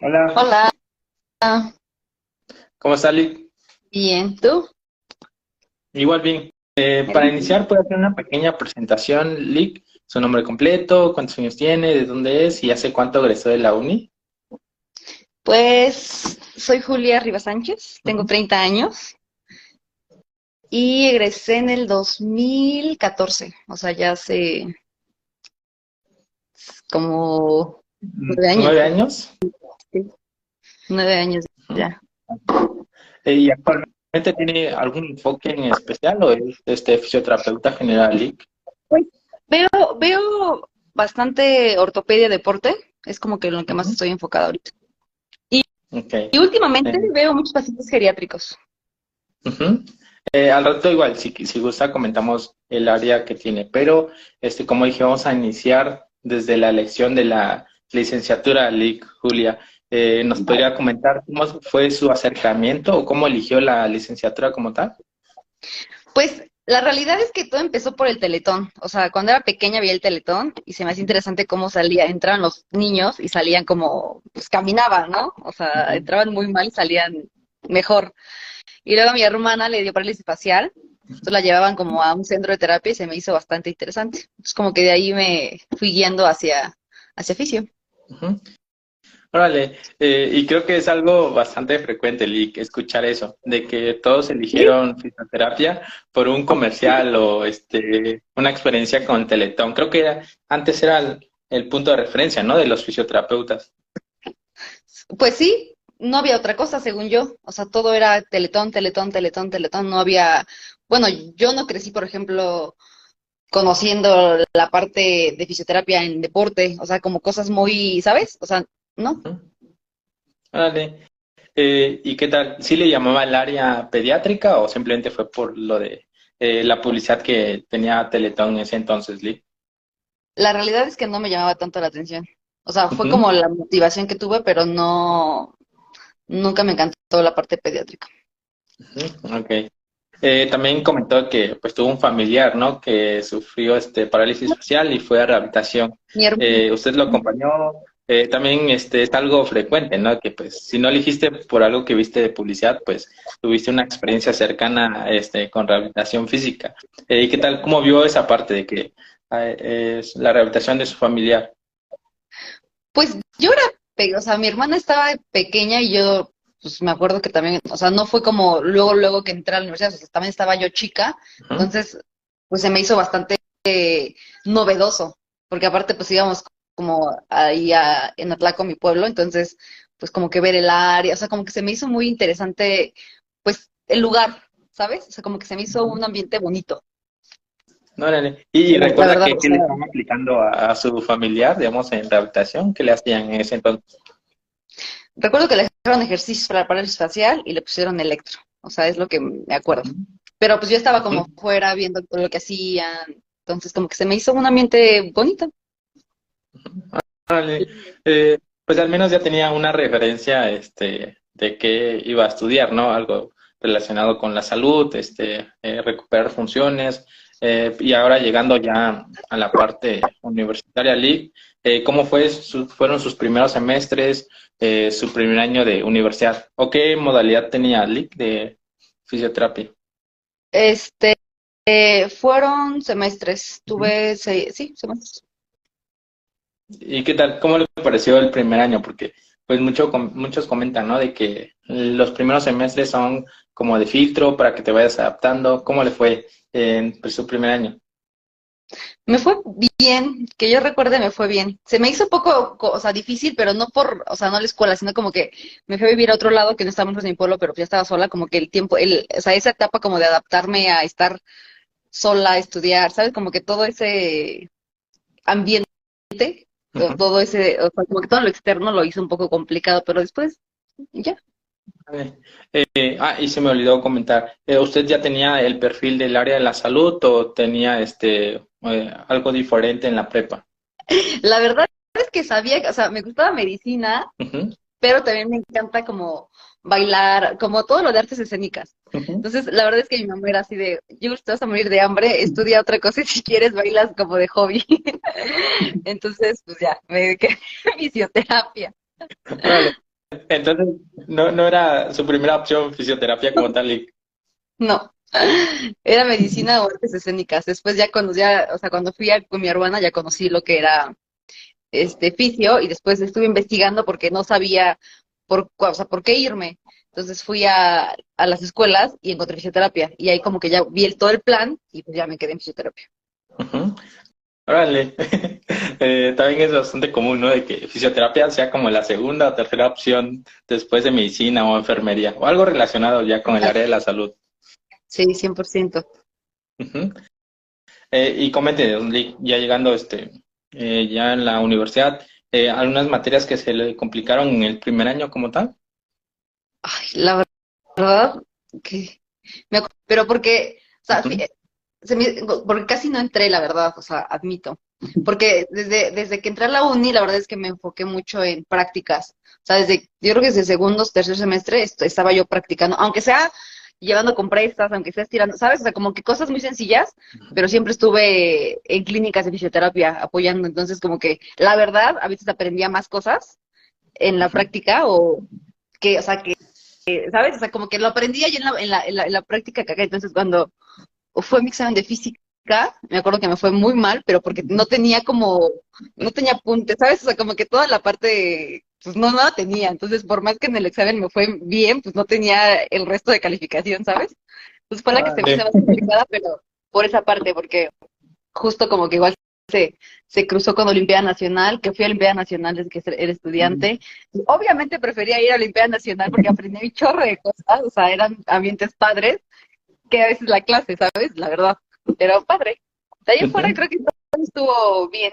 Hola. Hola. ¿Cómo estás, Lick? Bien, ¿tú? Igual bien. Eh, para iniciar, ¿puedo hacer una pequeña presentación, Lick? Su nombre completo, cuántos años tiene, de dónde es y hace cuánto egresó de la uni. Pues soy Julia Rivas Sánchez, tengo 30 años y egresé en el 2014, o sea, ya hace como nueve años. ¿Nueve años? Nueve años ya. Eh, ¿Y actualmente tiene algún enfoque en especial o es este fisioterapeuta general? Pues veo, veo bastante ortopedia deporte, es como que en lo que más estoy enfocada ahorita. Okay. Y últimamente veo muchos pacientes geriátricos. Eh, al rato igual, si, si gusta, comentamos el área que tiene, pero este, como dije, vamos a iniciar desde la elección de la licenciatura, Lick, Julia. Eh, ¿Nos podría comentar cómo fue su acercamiento o cómo eligió la licenciatura como tal? Pues la realidad es que todo empezó por el Teletón. O sea, cuando era pequeña veía el Teletón y se me hacía interesante cómo salía, entraban los niños y salían como, pues caminaban, ¿no? O sea, entraban muy mal y salían mejor. Y luego a mi hermana le dio parálisis facial, entonces la llevaban como a un centro de terapia y se me hizo bastante interesante. Entonces como que de ahí me fui guiando hacia, hacia fisio. Órale, eh, y creo que es algo bastante frecuente, Lick, escuchar eso, de que todos eligieron fisioterapia por un comercial o este, una experiencia con Teletón. Creo que era- antes era el, el punto de referencia, ¿no? De los fisioterapeutas. Pues sí, no había otra cosa, según yo. O sea, todo era teletón, teletón, teletón, teletón. No había, bueno, yo no crecí, por ejemplo, conociendo la parte de fisioterapia en deporte, o sea, como cosas muy, ¿sabes? O sea, ¿no? Órale. Eh, ¿y qué tal? ¿Sí le llamaba el área pediátrica o simplemente fue por lo de eh, la publicidad que tenía Teletón en ese entonces, Lick? La realidad es que no me llamaba tanto la atención. O sea, fue como la motivación que tuve, pero no, nunca me encantó la parte pediátrica. Ok. Eh, también comentó que pues tuvo un familiar, ¿no? Que sufrió este parálisis facial y fue a rehabilitación. Mi Eh, usted lo acompañó. Eh, también este es algo frecuente, ¿no? Que pues si no elegiste por algo que viste de publicidad, pues tuviste una experiencia cercana este con rehabilitación física. Eh, ¿y qué tal? ¿Cómo vio esa parte de que eh, es la rehabilitación de su familiar? Pues yo era, o sea, mi hermana estaba pequeña y yo, pues me acuerdo que también, o sea, no fue como luego, luego que entré a la universidad, o sea, también estaba yo chica, entonces, pues se me hizo bastante novedoso, porque aparte, pues íbamos como ahí a, en Atlaco, mi pueblo, entonces, pues como que ver el área, o sea, como que se me hizo muy interesante, pues, el lugar, ¿sabes? O sea, como que se me hizo un ambiente bonito. Órale. Y la recuerda verdad, que, que le estaban aplicando a, a su familiar, digamos, en rehabilitación, ¿qué le hacían en ese entonces? Recuerdo que le dejaron ejercicios para la parálisis facial y le pusieron electro, o sea, es lo que me acuerdo. Pero pues yo estaba como Ujú. fuera viendo todo lo que hacían, entonces como que se me hizo un ambiente bonito. Eh, pues al menos ya tenía una referencia este, de qué iba a estudiar, ¿no? Algo relacionado con la salud, este, eh, recuperar funciones. eh, y ahora llegando ya a la parte universitaria, eh, ¿cómo fue fueron sus primeros semestres, su primer año de universidad? ¿O qué modalidad tenía Lick de fisioterapia? Este, fueron semestres, tuve seis, sí, semestres. ¿Y qué tal? ¿Cómo le pareció el primer año? Porque pues mucho, muchos comentan, ¿no? De que los primeros semestres son como de filtro para que te vayas adaptando. ¿Cómo le fue en pues, su primer año? Me fue bien, que yo recuerde me fue bien. Se me hizo un poco, co- o sea, difícil, pero no por, o sea, no la escuela, sino como que me fui a vivir a otro lado que no estaba en mi pueblo, pero ya estaba sola, como que el tiempo, el, o sea, esa etapa como de adaptarme a estar sola, a estudiar, ¿sabes? Como que todo ese ambiente, todo ese, o sea, como que todo lo externo lo hizo un poco complicado, pero después, ya. Eh, ah, y se me olvidó comentar, eh, ¿usted ya tenía el perfil del área de la salud o tenía este eh, algo diferente en la prepa? La verdad es que sabía, o sea, me gustaba medicina, pero también me encanta como bailar, como todo lo de artes escénicas. Entonces, la verdad es que mi mamá era así de, yo te vas a morir de hambre, estudia otra cosa y si quieres bailas como de hobby. Entonces, pues ya, me dediqué a fisioterapia. Entonces, no, no era su primera opción fisioterapia como tal. No, era medicina o artes escénicas. Después ya cuando ya, o sea, cuando fui con mi hermana ya conocí lo que era este fisio y después estuve investigando porque no sabía por, o sea, por qué irme. Entonces fui a, a las escuelas y encontré fisioterapia. Y ahí como que ya vi el, todo el plan y pues ya me quedé en fisioterapia. Órale. Eh, también es bastante común, ¿no? De que fisioterapia sea como la segunda o tercera opción después de medicina o enfermería o algo relacionado ya con el área de la salud. Sí, 100%. eh, y comente, ya llegando este, eh, ya en la universidad, eh, algunas materias que se le complicaron en el primer año como tal. Ay, la verdad que me pero porque, o sea, porque casi no entré, la verdad, o sea, admito. Porque desde, desde que entré a la uni, la verdad es que me enfoqué mucho en prácticas. O sea, desde, yo creo que desde segundo, tercer semestre estaba yo practicando, aunque sea llevando compresas, aunque sea estirando, ¿sabes? O sea, como que cosas muy sencillas, pero siempre estuve en clínicas de fisioterapia apoyando. Entonces, como que la verdad, a veces aprendía más cosas en la práctica o que, o sea, que, ¿sabes? O sea, como que lo aprendía yo en la, en la, en la, en la práctica que acá. Entonces, cuando fue mi examen de física, me acuerdo que me fue muy mal, pero porque no tenía como, no tenía apunte, ¿sabes? O sea, como que toda la parte, pues no nada tenía. Entonces, por más que en el examen me fue bien, pues no tenía el resto de calificación, ¿sabes? Entonces fue la que se me hizo más complicada, pero por esa parte, porque justo como que igual se, se cruzó con Olimpiada Nacional, que fui a Olimpiada Nacional desde que era estudiante. Obviamente prefería ir a Olimpiada Nacional porque aprendí un chorro de cosas, o sea, eran ambientes padres, que a veces la clase, ¿sabes? La verdad. Pero padre. De ahí fuera creo que estuvo bien.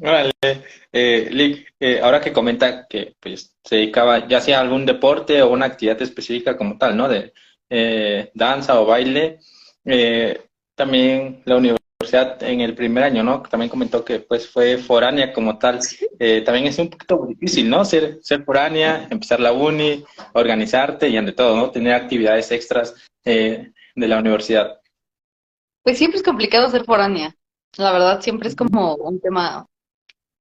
Vale. Eh, Lick, eh, ahora que comenta que pues, se dedicaba ya sea a algún deporte o una actividad específica como tal, ¿no? De eh, danza o baile, eh, también la universidad en el primer año, ¿no? También comentó que pues fue foránea como tal. También es un poquito difícil, ¿no? Ser, ser foránea, empezar la uni, organizarte y ante todo, ¿no? Tener actividades extras de la universidad. Pues siempre es complicado ser foránea. La verdad, siempre es como un tema,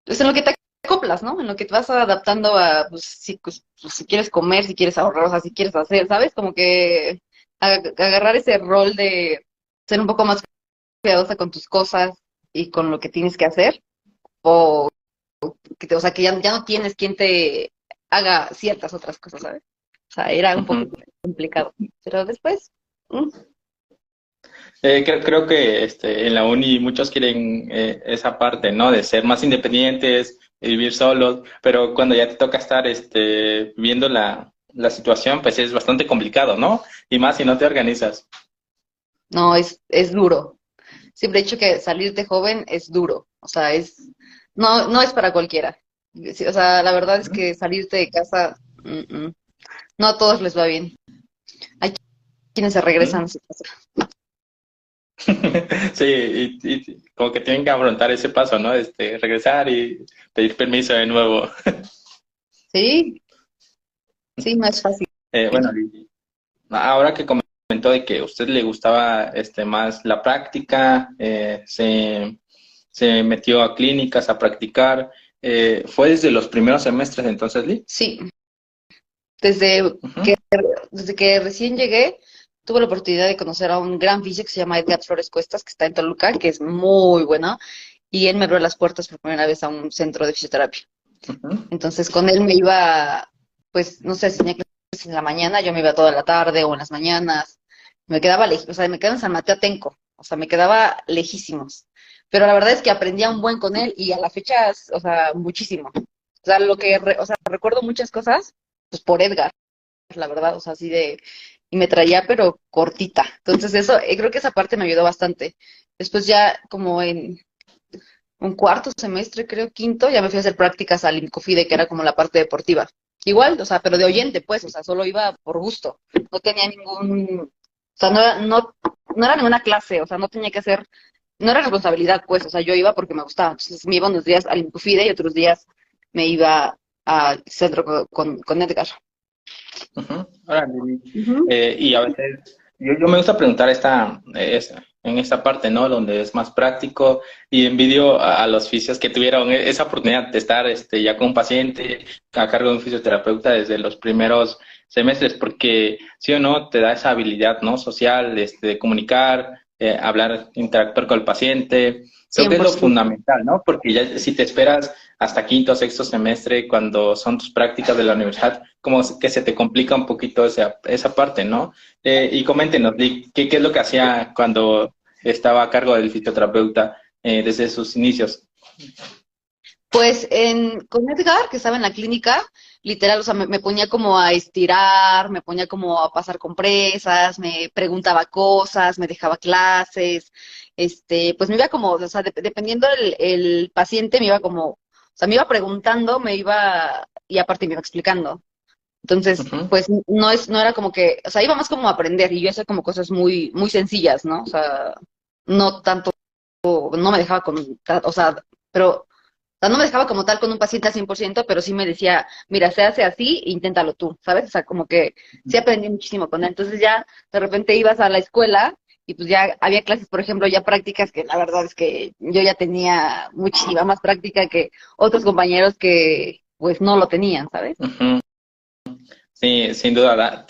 pues en lo que te acoplas, ¿no? En lo que te vas adaptando a, pues si, pues, si quieres comer, si quieres ahorrar, o sea, si quieres hacer, ¿sabes? Como que agarrar ese rol de ser un poco más cuidadosa con tus cosas y con lo que tienes que hacer, o, que te, o sea, que ya, ya no tienes quien te haga ciertas otras cosas, ¿sabes? O sea, era un poco complicado. Pero después, mm, eh, creo, creo, que este, en la uni muchos quieren eh, esa parte, ¿no? De ser más independientes, vivir solos, pero cuando ya te toca estar este, viendo la, la situación, pues es bastante complicado, ¿no? Y más si no te organizas. No, es, es duro. Siempre he dicho que salirte joven es duro. O sea, es no, no es para cualquiera. O sea, la verdad es que salirte de casa, mm, mm, no a todos les va bien. Hay quienes se regresan a su casa. sí, y, como que tienen que afrontar ese paso, ¿no? Este, regresar y pedir permiso de nuevo. sí, sí, más fácil. Eh, bueno, ahora que comentó de que a usted le gustaba este, más la práctica, eh, se, se, metió a clínicas a practicar, eh, ¿fue desde los primeros semestres entonces, Lee? Sí, desde, que, desde que recién llegué, tuve la oportunidad de conocer a un gran físico que se llama Edgar Flores Cuestas, que está en Toluca, que es muy bueno, y él me abrió las puertas por primera vez a un centro de fisioterapia. Entonces, con él me iba, pues, no sé, si tenía clases en la mañana, yo me iba toda la tarde o en las mañanas. Me quedaba lejos, o sea, me quedaba en San Mateo Atenco, o sea, me quedaba lejísimos. Pero la verdad es que aprendía un buen con él y a la fecha, o sea, muchísimo. O sea, lo que, o sea, recuerdo muchas cosas, pues por Edgar, la verdad, o sea, así de, y me traía pero cortita. Entonces eso, eh, creo que esa parte me ayudó bastante. Después ya como en un cuarto semestre, creo, quinto, ya me fui a hacer prácticas al Incofide, que era como la parte deportiva. Igual, o sea, pero de oyente, pues, o sea, solo iba por gusto. No tenía ningún, o sea, no, no, no era ninguna clase, o sea, no tenía que hacer, no era responsabilidad, pues, o sea, yo iba porque me gustaba. Entonces me iba unos días al Incofide y otros días me iba al centro con, con Edgar. Eh, y a veces, yo, me gusta preguntar esta, en esta parte, ¿no? Donde es más práctico y envidio a, los fisios que tuvieron e, esa oportunidad de estar este, ya con un paciente a cargo de un fisioterapeuta desde los primeros semestres, porque sí o no te da esa habilidad, ¿no? Social, este, de comunicar, eh, hablar, interactuar con el paciente. Creo que es lo fundamental, ¿no? Porque ya si te esperas hasta quinto sexto semestre, cuando son tus prácticas de la universidad, como que se te complica un poquito esa, esa parte, ¿no? Eh, y coméntenos, ¿qué, ¿qué es lo que hacía cuando estaba a cargo del fisioterapeuta eh, desde sus inicios? Pues en, con Edgar, que estaba en la clínica, literal, o sea, me, ponía como a estirar, me ponía como a pasar compresas, me preguntaba cosas, me dejaba clases, este, pues me iba como, o sea, dependiendo el, el paciente, me iba como, o sea, me iba preguntando, me iba, y aparte me iba explicando. Entonces, pues no es, no era como que, o sea, iba más como a aprender y yo hacía como cosas muy, muy sencillas, ¿no? O sea, no tanto, no me dejaba con, o sea, pero sea, no me dejaba como tal con un paciente al 100%, pero sí me decía, mira, se hace así, inténtalo tú, ¿sabes? O sea, como que sí aprendí muchísimo con él. Entonces ya de repente ibas a la escuela y pues ya había clases, por ejemplo, ya prácticas que la verdad es que yo ya tenía muchísima más práctica que otros compañeros que pues no lo tenían, ¿sabes? Sí, sin duda,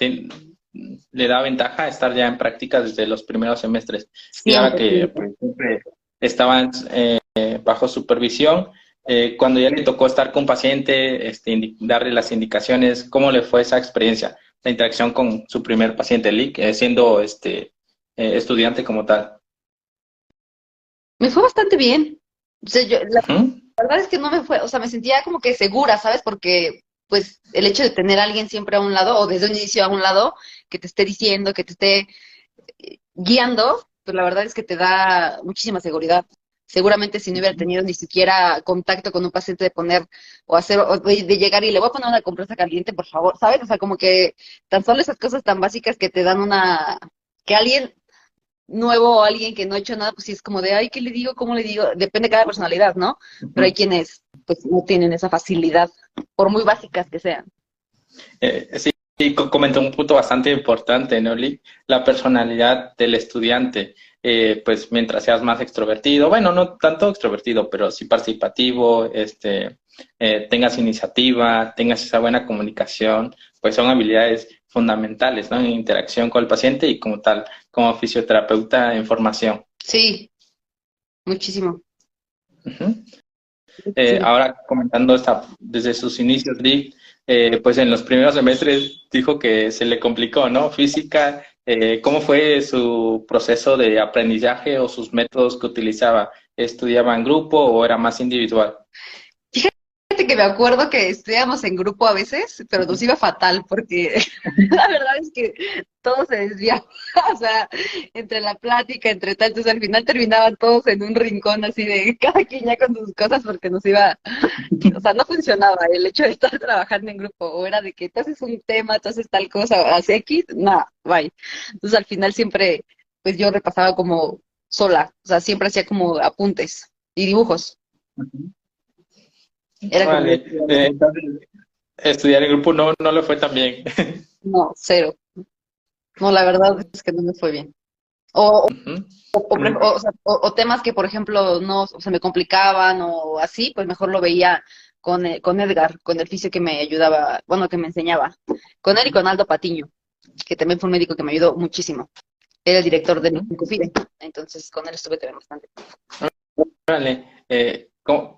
le da ventaja estar ya en práctica desde los primeros semestres. ahora que pues, siempre estaban eh, bajo supervisión, eh, cuando ya le tocó estar con un paciente, este, darle las indicaciones, ¿cómo le fue esa experiencia, la interacción con su primer paciente, Lick, eh, siendo este, eh, estudiante como tal? Me fue bastante bien. la, verdad es que no me fue, o sea, me sentía como que segura, ¿sabes? Porque pues el hecho de tener a alguien siempre a un lado o desde un inicio a un lado que te esté diciendo, que te esté guiando, pues la verdad es que te da muchísima seguridad seguramente si no hubiera tenido ni siquiera contacto con un paciente de poner o hacer, o de llegar y le voy a poner una compresa caliente, por favor, ¿sabes? O sea, como que tan solo esas cosas tan básicas que te dan una, que alguien nuevo o alguien que no ha hecho nada, pues sí es como de, ay, ¿qué le digo? ¿Cómo le digo? Depende de cada personalidad, ¿no? Pero hay quienes, pues, no tienen esa facilidad, por muy básicas que sean. Eh, sí, y comentó un punto bastante importante, ¿no, La personalidad del estudiante. Eh, pues mientras seas más extrovertido, bueno, no tanto extrovertido, pero sí participativo, este, eh, tengas iniciativa, tengas esa buena comunicación, pues son habilidades fundamentales, ¿no? En interacción con el paciente y como tal, como fisioterapeuta en formación. Sí, muchísimo. Eh, ahora comentando esta, desde sus inicios, Rick, pues en los primeros semestres dijo que se le complicó, ¿no? Física eh, ¿Cómo fue su proceso de aprendizaje o sus métodos que utilizaba? ¿Estudiaba en grupo o era más individual? Que me acuerdo que estudiábamos en grupo a veces, pero nos iba fatal porque la verdad es que todo se desviaba, o sea, entre la plática, entre tal, entonces al final terminaban todos en un rincón así de cada quien ya con sus cosas porque nos iba, o sea, no funcionaba el hecho de estar trabajando en grupo, o era de que tú haces un tema, tú haces tal cosa, haces X, nada, bye. Entonces al final siempre, pues yo repasaba como sola, o sea, siempre hacía como apuntes y dibujos. Vale. Eh, entonces, estudiar en grupo no, no le fue tan bien. No, cero. No, la verdad es que no me fue bien. O, o, temas que, por ejemplo, no se me complicaban o así, pues mejor lo veía con, eh, con Edgar, con el fisio que me ayudaba, bueno, que me enseñaba. Con él y con Aldo Patiño, que también fue un médico que me ayudó muchísimo. Era el director de Incufide, entonces con él estuve también bastante. Vale. Eh,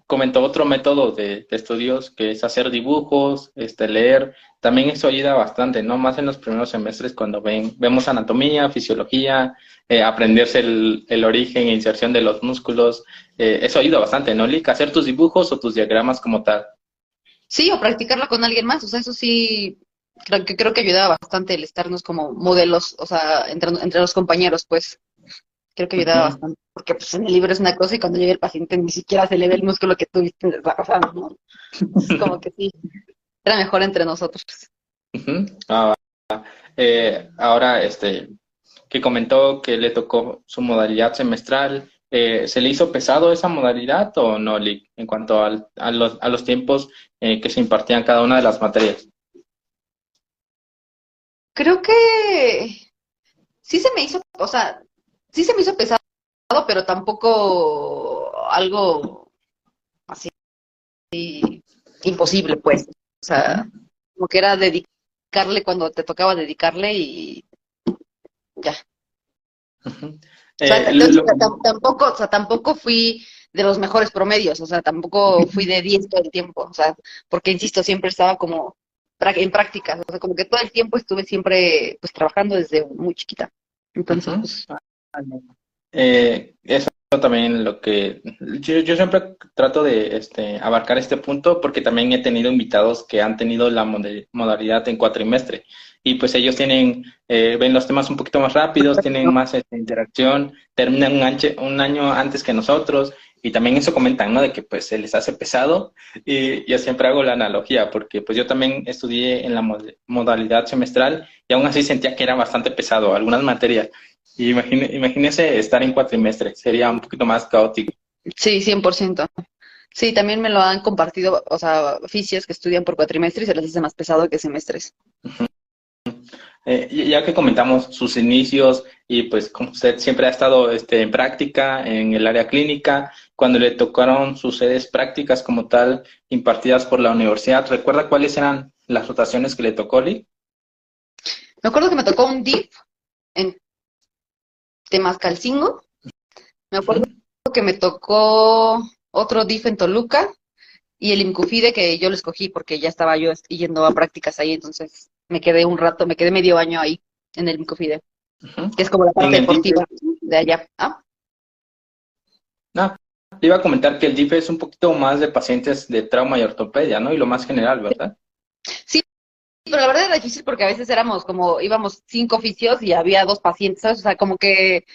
comentó otro método de, estudios que es hacer dibujos, este, leer. También eso ayuda bastante, ¿no? Más en los primeros semestres cuando ven, vemos anatomía, fisiología, eh, aprenderse el, el, origen e inserción de los músculos. Eh, eso ayuda bastante, ¿no, Lick? Hacer tus dibujos o tus diagramas como tal. Sí, o practicarlo con alguien más. O sea, eso sí, creo que, creo que ayudaba bastante el estarnos como modelos, o sea, entre, entre los compañeros, pues. Creo que ayudaba bastante, porque pues en el libro es una cosa y cuando llega el paciente ni siquiera se le ve el músculo que tuviste pasando, ¿no? Es como que sí, era mejor entre nosotros. Ah, eh, ahora, este, que comentó que le tocó su modalidad semestral, eh, ¿se le hizo pesado esa modalidad o no, en cuanto al, a, los, a los tiempos eh, que se impartían cada una de las materias? Creo que sí se me hizo, o sea, sí se me hizo pesado pero tampoco algo así imposible, pues. O sea, como que era dedicarle cuando te tocaba dedicarle y ya. Eh, tampoco, o sea, tampoco fui de los mejores promedios, o sea, tampoco fui de 10 todo el tiempo, o sea, porque insisto, siempre estaba como en prácticas, o sea, como que todo el tiempo estuve siempre pues trabajando desde muy chiquita. Entonces, pues, eh, eso también lo que yo, siempre trato de este, abarcar este punto porque también he tenido invitados que han tenido la modalidad en cuatrimestre y pues ellos tienen eh, ven los temas un poquito más rápidos, tienen más este, interacción, terminan un año antes que nosotros y también eso comentan, ¿no? De que pues se les hace pesado y yo siempre hago la analogía porque pues yo también estudié en la modalidad semestral y aún así sentía que era bastante pesado algunas materias. Y imagínese estar en cuatrimestre, sería un poquito más caótico. Sí, 100%. Sí, también me lo han compartido, o sea, oficios que estudian por cuatrimestre y se les hace más pesado que semestres. Eh, ya que comentamos sus inicios y pues como usted siempre ha estado este, en práctica en el área clínica, cuando le tocaron sus sedes prácticas como tal impartidas por la universidad, ¿recuerda cuáles eran las rotaciones que le tocó, Lee? Me acuerdo que me tocó un DIP en Temascalcingo. Me acuerdo que me tocó otro DIF en Toluca y el IMCUFIDE que yo lo escogí porque ya estaba yo yendo a prácticas ahí, entonces me quedé un rato, me quedé medio año ahí en el Incofide, que es como la parte deportiva de allá. ¿Ah? No, iba a comentar que el DIF es un poquito más de pacientes de trauma y ortopedia, ¿no? Y lo más general, ¿verdad? Sí, pero la verdad era difícil porque a veces éramos como, íbamos cinco oficios y había dos pacientes, ¿sabes? O sea, como que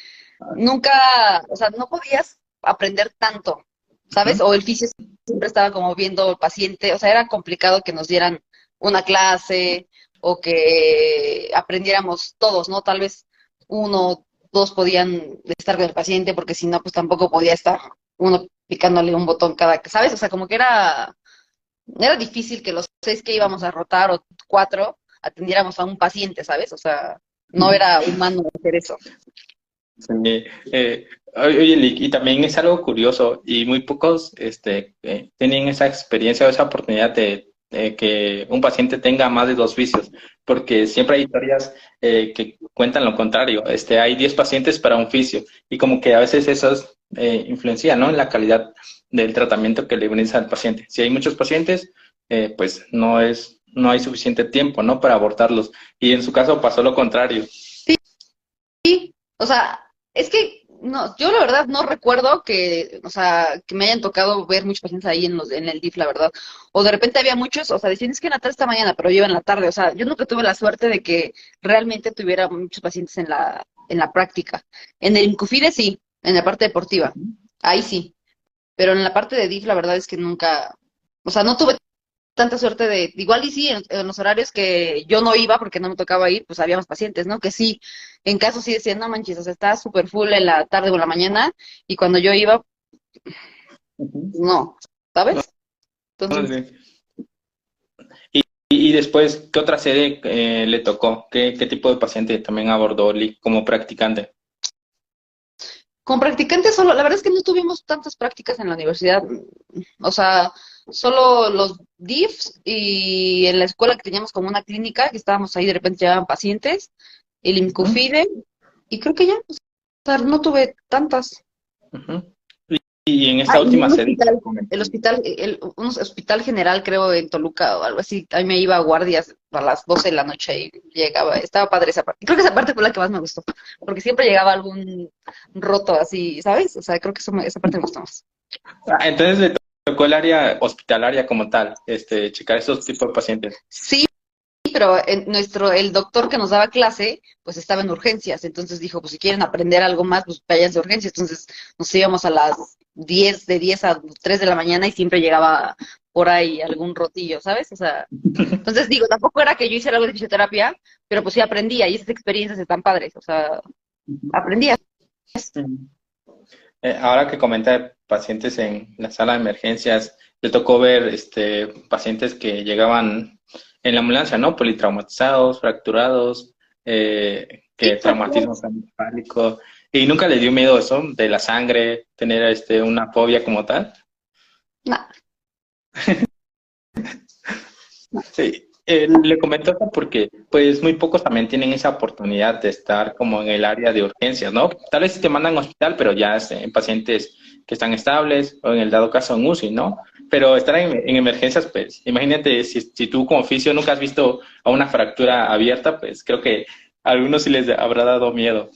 nunca, o sea, no podías aprender tanto, ¿sabes? O el fisio siempre estaba como viendo el paciente, o sea, era complicado que nos dieran una clase o que aprendiéramos todos, ¿no? Tal vez uno, dos podían estar con el paciente porque si no, pues tampoco podía estar uno picándole un botón cada, ¿sabes? O sea, como que era, era difícil que los seis que íbamos a rotar o cuatro atendiéramos a un paciente, ¿sabes? O sea, no era humano hacer eso. Sí, eh, oye, y también es algo curioso y muy pocos este, eh, tienen esa experiencia o esa oportunidad de que un paciente tenga más de dos vicios, porque siempre hay historias eh, que cuentan lo contrario. Este, hay 10 pacientes para un fisio y como que a veces eso eh, influencia ¿no? en la calidad del tratamiento que le brinda al paciente. Si hay muchos pacientes, eh, pues no es no hay suficiente tiempo ¿no? para abortarlos. Y en su caso pasó lo contrario. Sí, sí. o sea, es que no, yo la verdad no recuerdo que, o sea, que me hayan tocado ver muchos pacientes ahí en, los, en el DIF, la verdad. O de repente había muchos, o sea, decían, es que en la tarde esta mañana, pero yo en la tarde. O sea, yo nunca tuve la suerte de que realmente tuviera muchos pacientes en la, en la práctica. En el Incufide sí, en la parte deportiva, ahí sí. Pero en la parte de DIF, la verdad es que nunca, o sea, no tuve tanta suerte de, igual y sí, en, los horarios que yo no iba porque no me tocaba ir, pues había más pacientes, ¿no? Que sí, en caso sí decían, no manches, o sea, está súper full en la tarde o en la mañana, y cuando yo iba, no, ¿sabes? Entonces... Y, y, después, ¿qué otra sede eh, le tocó? ¿Qué, ¿Qué tipo de paciente también abordó como practicante? Como practicante solo, la verdad es que no tuvimos tantas prácticas en la universidad, o sea, solo los DIFs y en la escuela que teníamos como una clínica, que estábamos ahí, de repente llegaban pacientes, el IMCUFIDE, y creo que ya, o sea, no tuve tantas. Y en esta última el hospital, el, un hospital general, creo, en Toluca o algo así. Ahí me iba a guardias a las 12 de la noche y llegaba. Estaba padre esa parte. Creo que esa parte fue la que más me gustó. Porque siempre llegaba algún roto así, ¿sabes? O sea, creo que esa parte me gustó más. Ah, entonces tocó el área hospitalaria como tal, este, checar esos tipos de pacientes. Sí, pero nuestro, el doctor que nos daba clase, pues estaba en urgencias, entonces dijo, pues si quieren aprender algo más, pues vayan de urgencias. Entonces nos íbamos a las 10, de 10 a 3 de la mañana y siempre llegaba por ahí algún rotillo, ¿sabes? O sea, entonces digo, tampoco era que yo hiciera algo de fisioterapia, pero pues sí aprendía y esas experiencias están padres, o sea, aprendía. Eh, ahora que comenta pacientes en la sala de emergencias, le tocó ver este, pacientes que llegaban en la ambulancia, ¿no? Politraumatizados, fracturados, eh, que traumatismo ¿Y nunca le dio miedo eso de la sangre, tener este, una fobia como tal? No. sí, eh, le comento porque pues muy pocos también tienen esa oportunidad de estar como en el área de urgencias, ¿no? Tal vez te mandan a hospital, pero ya en pacientes que están estables o en el dado caso en UCI, ¿no? Pero estar en, emergencias, pues imagínate si, si, tú como oficio nunca has visto a una fractura abierta, pues creo que a algunos sí les habrá dado miedo.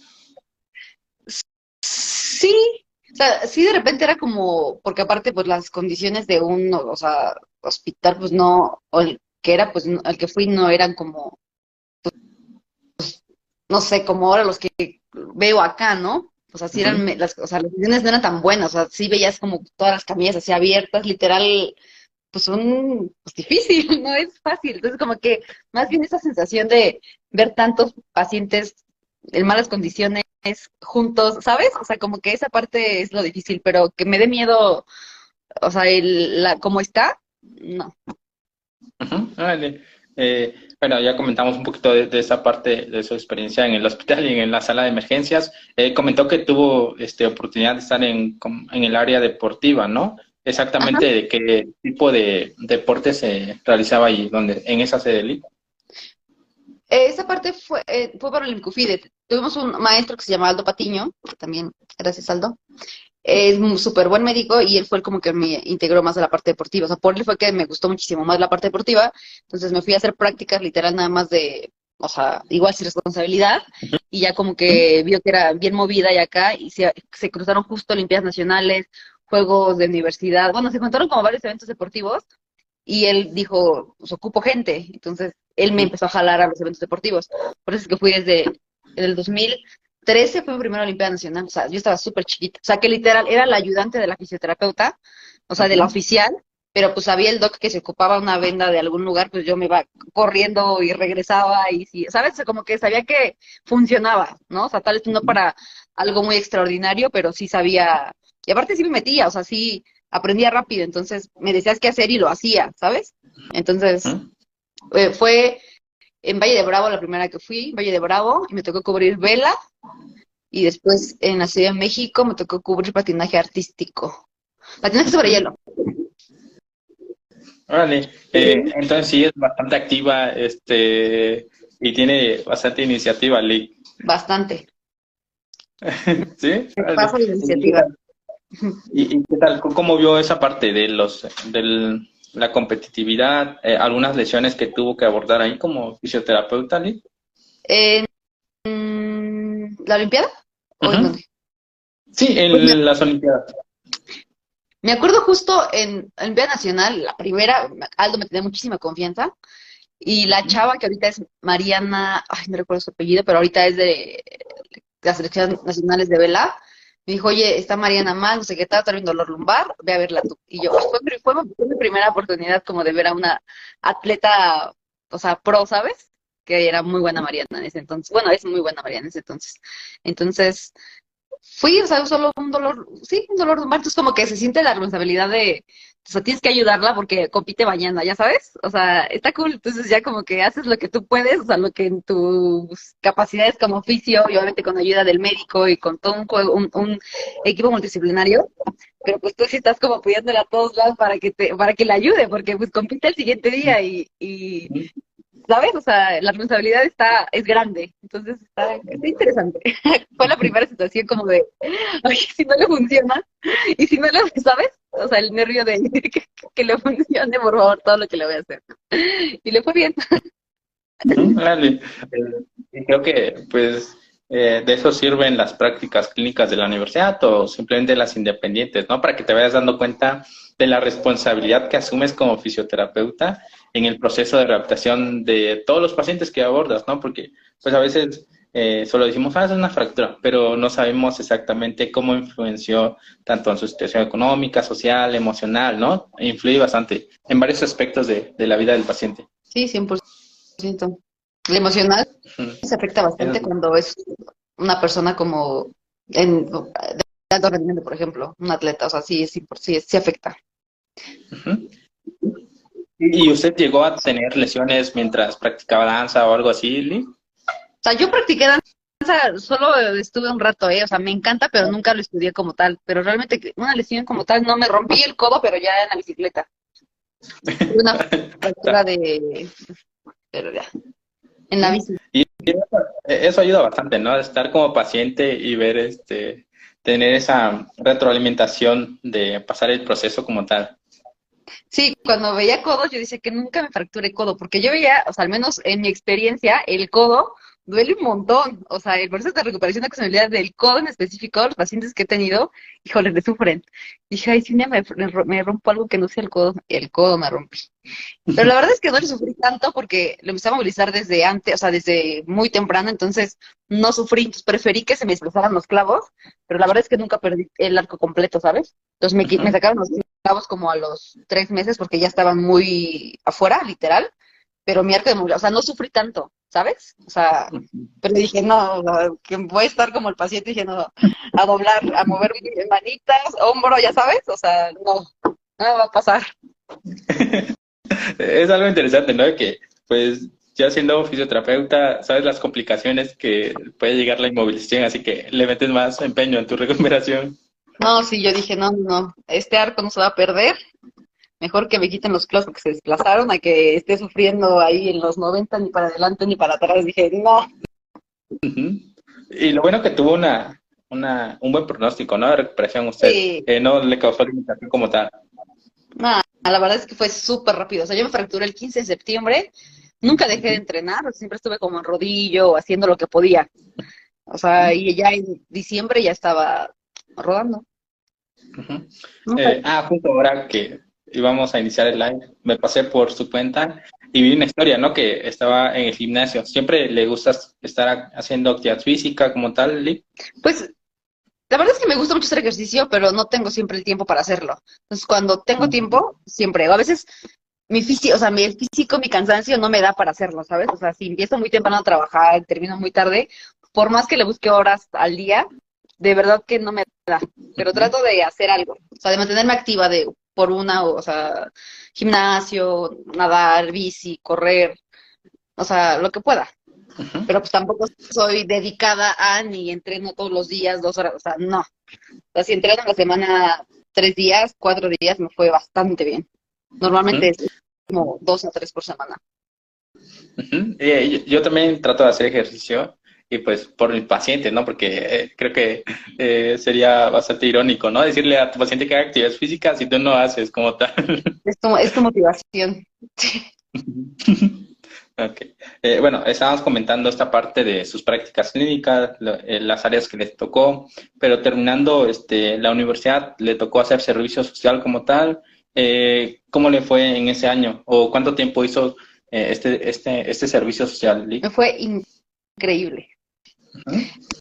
Sí, o sea, sí de repente era como, porque aparte pues las condiciones de un, o sea, hospital pues no, o el que era pues el que fui no eran como, pues, no sé, como ahora los que veo acá, ¿no? O sea, sí eran, las, o sea, las condiciones no eran tan buenas, o sea, sí veías como todas las camillas así abiertas, literal, pues un, pues difícil, no es fácil. Entonces, como que más bien esa sensación de ver tantos pacientes en malas condiciones juntos, ¿sabes? O sea, como que esa parte es lo difícil, pero que me dé miedo, o sea, el, la, cómo está, no. vale. Eh, bueno, ya comentamos un poquito de, esa parte de su experiencia en el hospital y en la sala de emergencias. Eh, comentó que tuvo este, oportunidad de estar en, en el área deportiva, ¿no? Exactamente de qué tipo de deporte se realizaba ahí, donde, en esa sede Esa parte fue, eh, fue para el Incufide. Tuvimos un maestro que se llama Aldo Patiño, también, gracias Aldo, es un súper buen médico y él fue el como que me integró más a la parte deportiva. O sea, por él fue que me gustó muchísimo más la parte deportiva. Entonces me fui a hacer prácticas literal nada más de, o sea, igual sin responsabilidad. Y ya como que vio que era bien movida y acá y se, se cruzaron justo Olimpiadas Nacionales, Juegos de Universidad. Bueno, se juntaron como varios eventos deportivos y él dijo, pues ocupo gente. Entonces él me empezó a jalar a los eventos deportivos. Por eso es que fui desde el 2000 13 fue mi primera Olimpiada Nacional, o sea, yo estaba súper chiquita, o sea, que literal era la ayudante de la fisioterapeuta, o sea, de la oficial, pero pues había el doc que se ocupaba una venda de algún lugar, pues yo me iba corriendo y regresaba y sí, ¿sabes? Como que sabía que funcionaba, ¿no? O sea, tal vez no para algo muy extraordinario, pero sí sabía, y aparte sí me metía, o sea, sí aprendía rápido, entonces me decías qué hacer y lo hacía, ¿sabes? Entonces, eh, fue en Valle de Bravo la primera que fui, Valle de Bravo, y me tocó cubrir vela, y después en la Ciudad de México me tocó cubrir patinaje artístico. Patinaje sobre hielo. Órale, eh, entonces sí es bastante activa este y tiene bastante iniciativa, Lee. Bastante. ¿Sí? Pasa la iniciativa. ¿Y, qué tal? ¿Cómo vio esa parte de los del la competitividad, eh, algunas lesiones que tuvo que abordar ahí como fisioterapeuta? ¿En la Olimpiada? Sí, en pues las Olimpiadas. Me acuerdo justo en la Olimpiada Nacional, la primera, Aldo me tenía muchísima confianza, y la chava que ahorita es Mariana, ay, no recuerdo su apellido, pero ahorita es de, las selecciones nacionales de vela, me dijo, oye, está Mariana mal, no sé qué tal, está un dolor lumbar, ve a verla tú. Y yo, fue, fue, mi primera oportunidad como de ver a una atleta, o sea, pro, ¿sabes? Que era muy buena Mariana en ese entonces. Bueno, es muy buena Mariana en ese entonces. Entonces, fui, o sea, solo un dolor, sí, un dolor lumbar, entonces como que se siente la responsabilidad de, o sea, tienes que ayudarla porque compite mañana, ya sabes, o sea, está cool, entonces ya como que haces lo que tú puedes, o sea, lo que en tus capacidades como oficio y obviamente con ayuda del médico y con todo un, un, equipo multidisciplinario, pero pues tú sí estás como pidiéndole a todos lados para que te, para que le ayude, porque pues compite el siguiente día y, y ¿sabes? O sea, la responsabilidad está, es grande, entonces está, interesante. Fue la primera situación como de, ay, si no le funciona, y si no le, ¿sabes? O sea, el nervio de que, le funcione, por favor, todo lo que le voy a hacer. Y le fue bien. Vale. Eh, creo que, pues, eh, de eso sirven las prácticas clínicas de la universidad o simplemente las independientes, ¿no? Para que te vayas dando cuenta de la responsabilidad que asumes como fisioterapeuta en el proceso de readaptación de todos los pacientes que abordas, ¿no? Porque pues a veces eh, solo decimos, ah, es una fractura, pero no sabemos exactamente cómo influenció tanto en su situación económica, social, emocional, ¿no? Influye bastante en varios aspectos de, la vida del paciente. Sí, 100%. El emocional se afecta bastante cuando es una persona como en, de alto rendimiento, por ejemplo, un atleta, o sea, sí, sí, sí, sí afecta. ¿Y usted llegó a tener lesiones mientras practicaba danza o algo así, Lee? O sea, yo practiqué danza solo estuve un rato, ¿eh? O sea, me encanta, pero nunca lo estudié como tal. Pero realmente una lesión como tal, no me rompí el codo, pero ya en la bicicleta. Una fractura de... Pero ya, en la bici. Y eso ayuda bastante, ¿no? Estar como paciente y ver, este, tener esa retroalimentación de pasar el proceso como tal. Sí, cuando veía codos, yo decía que nunca me fracturé codo, porque yo veía, o sea, al menos en mi experiencia, el codo duele un montón. O sea, el proceso de recuperación de accesibilidad del codo en específico, los pacientes que he tenido, híjole, le sufren. Dije, ay, si me, me, rompo algo que no sea el codo, el codo me rompí. Pero la verdad es que no le sufrí tanto porque lo empecé a movilizar desde antes, o sea, desde muy temprano, entonces no sufrí, entonces preferí que se me desplazaran los clavos, pero la verdad es que nunca perdí el arco completo, ¿sabes? Entonces me, me sacaron los clavos como a los tres meses porque ya estaban muy afuera, literal, pero mi arco de movilidad, o sea, no sufrí tanto. ¿Sabes? O sea, pero dije, no, que voy a estar como el paciente diciendo, a doblar, a mover manitas, hombro, ya sabes, o sea, no, no va a pasar. es algo interesante, ¿no? Que, pues, ya siendo fisioterapeuta, sabes las complicaciones que puede llegar la inmovilización, así que le metes más empeño en tu recuperación. No, sí, yo dije, no, no, este arco no se va a perder, mejor que me quiten los clavos porque se desplazaron a que esté sufriendo ahí en los 90 ni para adelante ni para atrás. Dije, no. Y lo bueno que tuvo una, una, un buen pronóstico, ¿no? De recuperación usted. Sí. no le causó limitación como tal. No, la verdad es que fue súper rápido. O sea, yo me fracturé el 15 de septiembre, nunca dejé de entrenar, siempre estuve como en rodillo, haciendo lo que podía. O sea, y ya en diciembre ya estaba rodando. Eh, ah, justo ahora que íbamos a iniciar el live, me pasé por su cuenta y vi una historia, ¿no? Que estaba en el gimnasio. ¿Siempre le gusta estar haciendo actividad física como tal, Lee? Pues la verdad es que me gusta mucho hacer ejercicio, pero no tengo siempre el tiempo para hacerlo. Entonces, cuando tengo tiempo, siempre. A veces mi físico, o sea, mi físico, mi cansancio no me da para hacerlo, ¿sabes? O sea, si empiezo muy temprano a trabajar termino muy tarde, por más que le busque horas al día, de verdad que no me da. Pero trato de hacer algo, o sea, de mantenerme activa, de por una, o sea, gimnasio, nadar, bici, correr, o sea, lo que pueda. Pero pues tampoco soy dedicada a ni entreno todos los días, dos horas, o sea, no. O sea, si entreno en la semana tres días, cuatro días, me fue bastante bien. Normalmente es como dos a tres por semana. yo también trato de hacer ejercicio y pues por el paciente, ¿no? Porque eh, creo que eh, sería bastante irónico, ¿no? Decirle a tu paciente que haga actividades físicas si tú no haces como tal. Es tu, es tu motivación. ok. Eh, bueno, estábamos comentando esta parte de sus prácticas clínicas, las áreas que les tocó, pero terminando este, la universidad, ¿le tocó hacer servicio social como tal? ¿Cómo le fue en ese año? ¿O cuánto tiempo hizo este, este, este servicio social? Me fue increíble.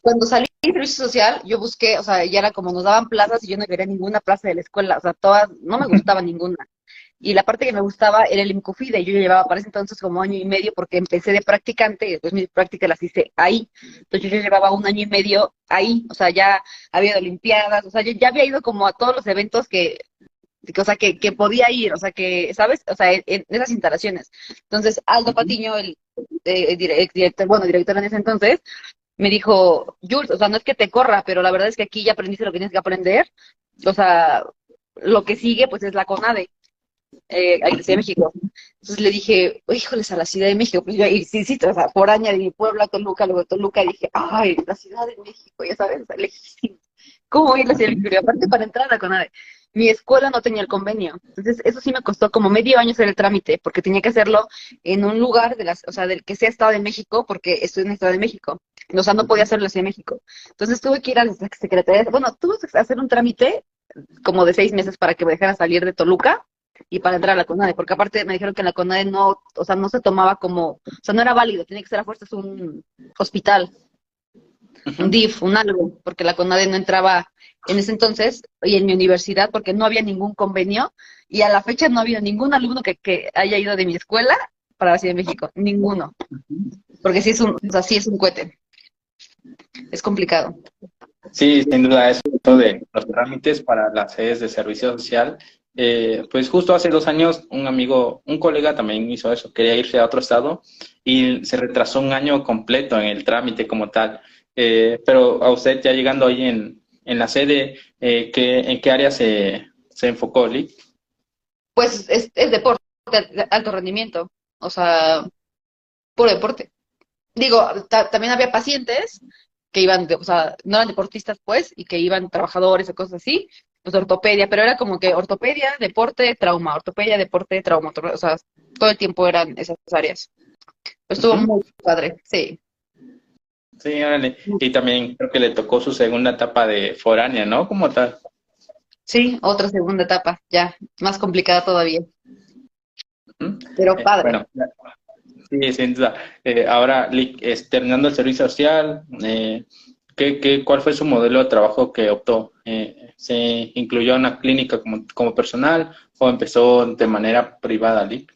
Cuando salí de servicio social, yo busqué, o sea, ya era como nos daban plazas y yo no quería ninguna plaza de la escuela, o sea, todas, no me gustaba ninguna. Y la parte que me gustaba era el IMCUFIDE, yo llevaba para ese entonces como año y medio porque empecé de practicante y después mis prácticas las hice ahí. Entonces yo llevaba un año y medio ahí, o sea, ya había ido Olimpiadas, o sea, yo ya había ido como a todos los eventos que, o sea, que, que podía ir, o sea, que, ¿sabes? O sea, en, esas instalaciones. Entonces, Aldo Patiño, el, eh, director, bueno, director en ese entonces, me dijo, Jules, o sea, no es que te corra, pero la verdad es que aquí ya aprendiste lo que tienes que aprender. O sea, lo que sigue, pues es la CONADE, eh, aquí de México. Entonces le dije, híjoles, a la Ciudad de México. Pues yo, y sí, sí, o sea, por año de mi pueblo a Toluca, luego de Toluca, y dije, ay, la Ciudad de México, ya sabes, lejísimo. ¿Cómo voy a a la Ciudad de México? Aparte, para entrar a la CONADE mi escuela no tenía el convenio. Entonces, eso sí me costó como medio año hacer el trámite, porque tenía que hacerlo en un lugar, de las, o sea, del que sea Estado de México, porque estoy en el Estado de México. O sea, no podía hacerlo en Ciudad de México. Entonces, tuve que ir a la Secretaría, bueno, tuve que hacer un trámite como de seis meses para que me dejara salir de Toluca y para entrar a la CONADE, porque aparte me dijeron que la CONADE no, o sea, no se tomaba como, o sea, no era válido, tenía que ser a fuerzas un hospital, un DIF, un algo, porque la CONADE no entraba en ese entonces y en mi universidad porque no había ningún convenio y a la fecha no ha habido ningún alumno que, que haya ido de mi escuela para la Ciudad de México, ninguno. Porque sí es un, o sea, sí es un cohete. Es complicado. Sí, sin duda, eso de los trámites para las sedes de servicio social. Eh, pues justo hace dos años un amigo, un colega también hizo eso, quería irse a otro estado y se retrasó un año completo en el trámite como tal. Eh, pero a usted ya llegando ahí en, en la sede, eh, ¿qué, ¿en qué área se, se enfocó, Lee? Pues es, es deporte, alto rendimiento, o sea, puro deporte. Digo, también había pacientes que iban, de, o sea, no eran deportistas pues, y que iban trabajadores o cosas así, pues ortopedia, pero era como que ortopedia, deporte, trauma, ortopedia, deporte, trauma, o sea, todo el tiempo eran esas áreas. Estuvo muy padre, sí. Sí, órale. Y también creo que le tocó su segunda etapa de foránea, ¿no? Como tal. Sí, otra segunda etapa, ya, más complicada todavía. Pero eh, padre. bueno, sí, sin duda. Eh, ahora, terminando el servicio social, eh, ¿qué, qué, cuál fue su modelo de trabajo que optó? ¿Se incluyó una clínica como, como personal o empezó de manera privada, Lick?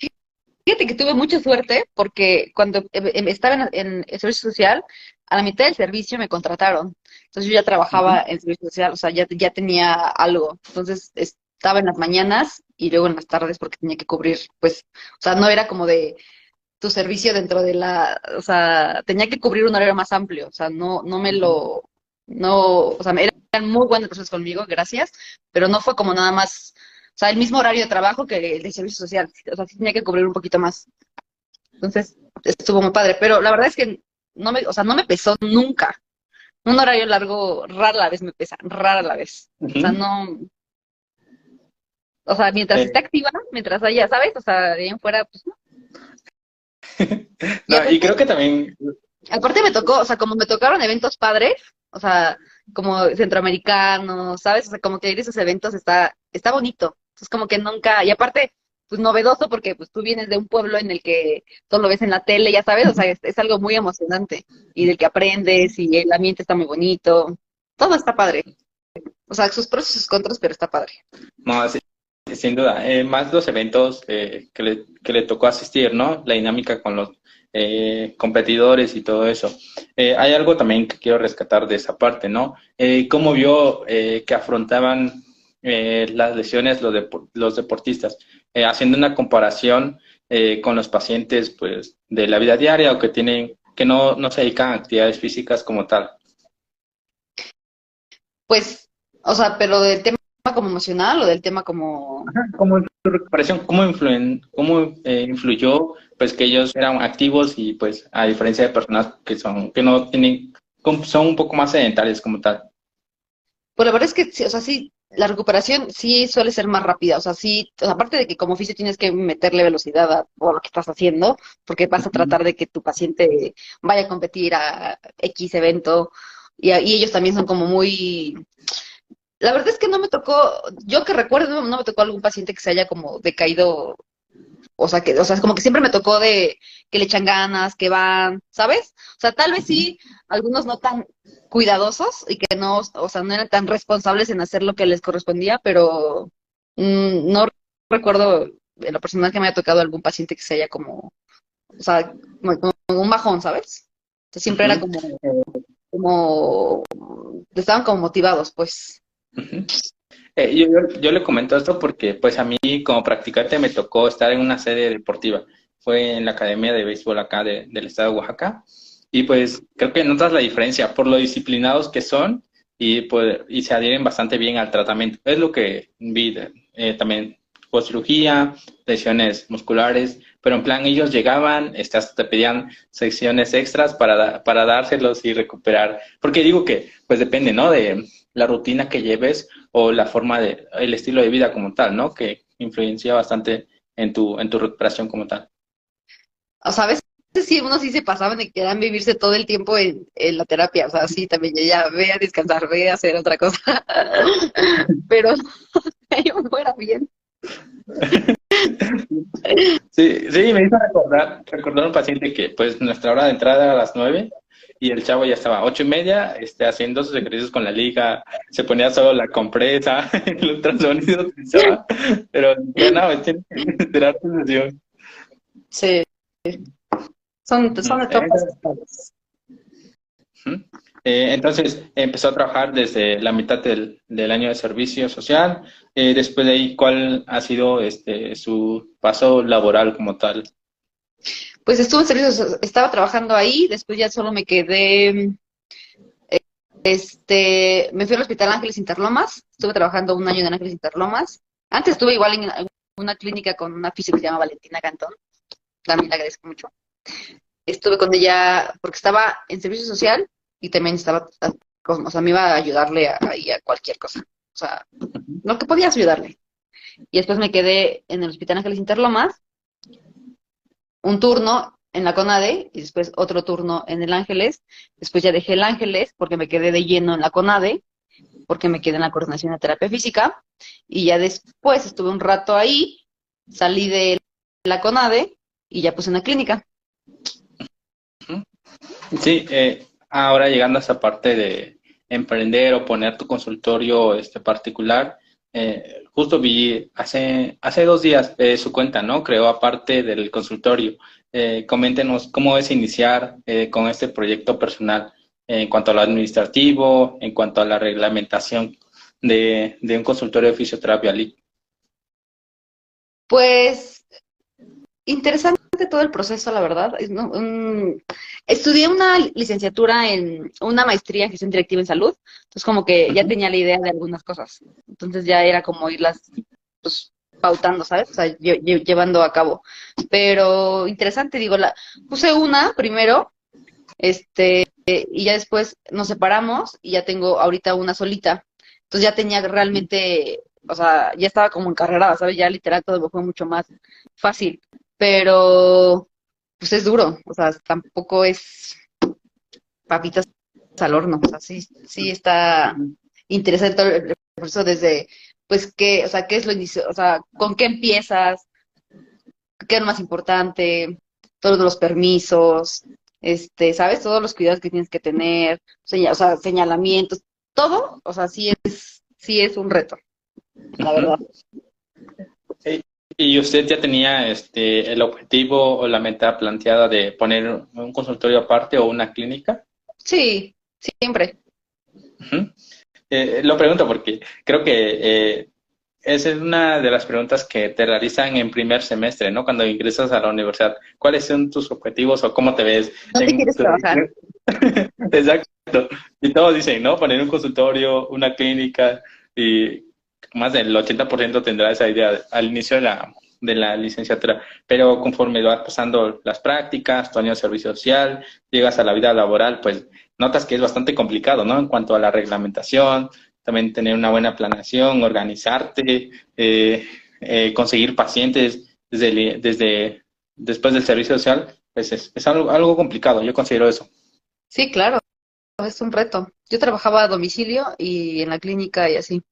Fíjate que tuve mucha suerte porque cuando estaba en, el servicio social, a la mitad del servicio me contrataron. Entonces yo ya trabajaba en servicio social, o sea, ya, ya tenía algo. Entonces estaba en las mañanas y luego en las tardes porque tenía que cubrir, pues, o sea, no era como de tu servicio dentro de la, o sea, tenía que cubrir un horario más amplio, o sea, no, no me lo, no, o sea, eran muy buenas personas conmigo, gracias, pero no fue como nada más, o sea, el mismo horario de trabajo que el de servicio social, o sea, sí tenía que cubrir un poquito más. Entonces, estuvo muy padre, pero la verdad es que no me, o sea, no me pesó nunca. Un horario largo, rara la vez me pesa, rara la vez. O sea, no. O sea, mientras esté activa, mientras haya, ¿sabes? O sea, de ahí en fuera, pues no. no, y creo que también. Aparte me tocó, o sea, como me tocaron eventos padres, o sea, como centroamericanos, ¿sabes? O sea, como que ir a esos eventos está, está bonito. Es como que nunca, y aparte, pues novedoso porque pues tú vienes de un pueblo en el que todo lo ves en la tele, ya sabes, o sea, es, algo muy emocionante y del que aprendes y el ambiente está muy bonito, todo está padre. O sea, sus pros y sus contras, pero está padre. No, sin duda. Eh, más los eventos eh, que, le, que le tocó asistir, ¿no? La dinámica con los eh, competidores y todo eso. hay algo también que quiero rescatar de esa parte, ¿no? ¿Cómo vio que afrontaban las lesiones los, los deportistas? Eh, haciendo una comparación eh, con los pacientes pues de la vida diaria o que tienen que no, no se dedican a actividades físicas como tal. Pues, o sea, pero del tema como emocional o del tema como... como su recuperación, ¿cómo, influen, cómo eh, influyó pues que ellos eran activos y pues a diferencia de personas que son, que no tienen, son un poco más sedentarias como tal? Pues la verdad es que, o sea, sí, la recuperación sí suele ser más rápida, o sea, sí, aparte de que como oficio tienes que meterle velocidad a todo lo que estás haciendo, porque vas a tratar de que tu paciente vaya a competir a X evento, y, ellos también son como muy... La verdad es que no me tocó, yo que recuerdo, no me tocó algún paciente que se haya como decaído, o sea, que, o sea, es como que siempre me tocó de que le echan ganas, que van, ¿sabes? O sea, tal vez sí, algunos no tan cuidadosos y que no, o sea, no eran tan responsables en hacer lo que les correspondía, pero mm, no recuerdo en lo personal que me haya tocado algún paciente que se haya como, o sea, como, un bajón, ¿sabes? siempre era como, como, estaban como motivados, pues. Eh, yo, yo, le comento esto porque, pues, a mí como practicante me tocó estar en una sede deportiva. Fue en la Academia de Béisbol acá del estado de Oaxaca. Y pues creo que notas la diferencia por lo disciplinados que son y, pues, y se adhieren bastante bien al tratamiento. Es lo que vi eh, también post cirugía, lesiones musculares, pero en plan ellos llegaban, este, te pedían secciones extras para, para dárselos y recuperar. Porque digo que pues depende, ¿no? De la rutina que lleves o la forma de, el estilo de vida como tal, ¿no? Que influencia bastante en tu, en tu recuperación como tal. ¿Sabes? sí, uno sí se pasaban y querían vivirse todo el tiempo en, la terapia, o sea, sí, también ya ve a descansar, ve a hacer otra cosa, pero yo fuera bien. Sí, sí, me hizo recordar, recordar un paciente que pues nuestra hora de entrada era a las nueve y el chavo ya estaba ocho y media este, haciendo sus ejercicios con la liga, se ponía solo la compresa, el ultrasonido, pero no, tiene que esperar tu sesión. Sí. Son, son etapas. Eh, entonces empezó a trabajar desde la mitad del, año de servicio social. Eh, después de ahí, ¿cuál ha sido este su paso laboral como tal? Pues estuve en servicio, estaba trabajando ahí, después ya solo me quedé este, me fui al Hospital Ángeles Interlomas, estuve trabajando un año en Ángeles Interlomas. Antes estuve igual en una clínica con una física que se llama Valentina Cantón, también le agradezco mucho. Estuve con ella porque estaba en servicio social y también estaba, o sea, me iba a ayudarle a, a cualquier cosa. O sea, lo que podías ayudarle. Y después me quedé en el Hospital Ángeles Interlomas, un turno en la CONADE y después otro turno en el Ángeles. Después ya dejé el Ángeles porque me quedé de lleno en la CONADE, porque me quedé en la coordinación de terapia física. Y ya después estuve un rato ahí, salí de la CONADE y ya puse una clínica. Sí, eh, ahora llegando a esa parte de emprender o poner tu consultorio este particular, eh, justo vi hace, hace dos días eh, su cuenta, ¿no? Creó aparte del consultorio. Eh, coméntenos cómo es iniciar eh, con este proyecto personal en cuanto a lo administrativo, en cuanto a la reglamentación de, de un consultorio de fisioterapia. Pues interesante todo el proceso, la verdad. Estudié una licenciatura en una maestría en gestión directiva en salud, entonces como que ya tenía la idea de algunas cosas. Entonces ya era como irlas pues, pautando, ¿sabes? O sea, llevando a cabo. Pero interesante, digo, la puse una primero, este, y ya después nos separamos y ya tengo ahorita una solita. Entonces ya tenía realmente, o sea, ya estaba como encarrerada, ¿sabes? Ya literal todo fue mucho más fácil pero pues es duro, o sea, tampoco es papitas al horno, o sea, sí, sí está interesante el proceso desde, pues, qué, o sea, qué es lo inicio, o sea, con qué empiezas, qué es lo más importante, todos los permisos, este, ¿sabes? Todos los cuidados que tienes que tener, o sea, señalamientos, todo, o sea, sí es, sí es un reto, la verdad. ¿Y usted ya tenía este, el objetivo o la meta planteada de poner un consultorio aparte o una clínica? Sí, siempre. Eh, lo pregunto porque creo que eh, esa es una de las preguntas que te realizan en primer semestre, ¿no? Cuando ingresas a la universidad. ¿Cuáles son tus objetivos o cómo te ves? ¿Dónde quieres trabajar? Exacto. Y todos dicen, ¿no? Poner un consultorio, una clínica y más del 80% tendrá esa idea al inicio de la, de la licenciatura, pero conforme vas pasando las prácticas, tu año de servicio social, llegas a la vida laboral, pues notas que es bastante complicado, ¿no? En cuanto a la reglamentación, también tener una buena planeación, organizarte, eh, eh, conseguir pacientes desde, desde después del servicio social, pues es, es algo, algo complicado, yo considero eso. Sí, claro, es un reto. Yo trabajaba a domicilio y en la clínica y así.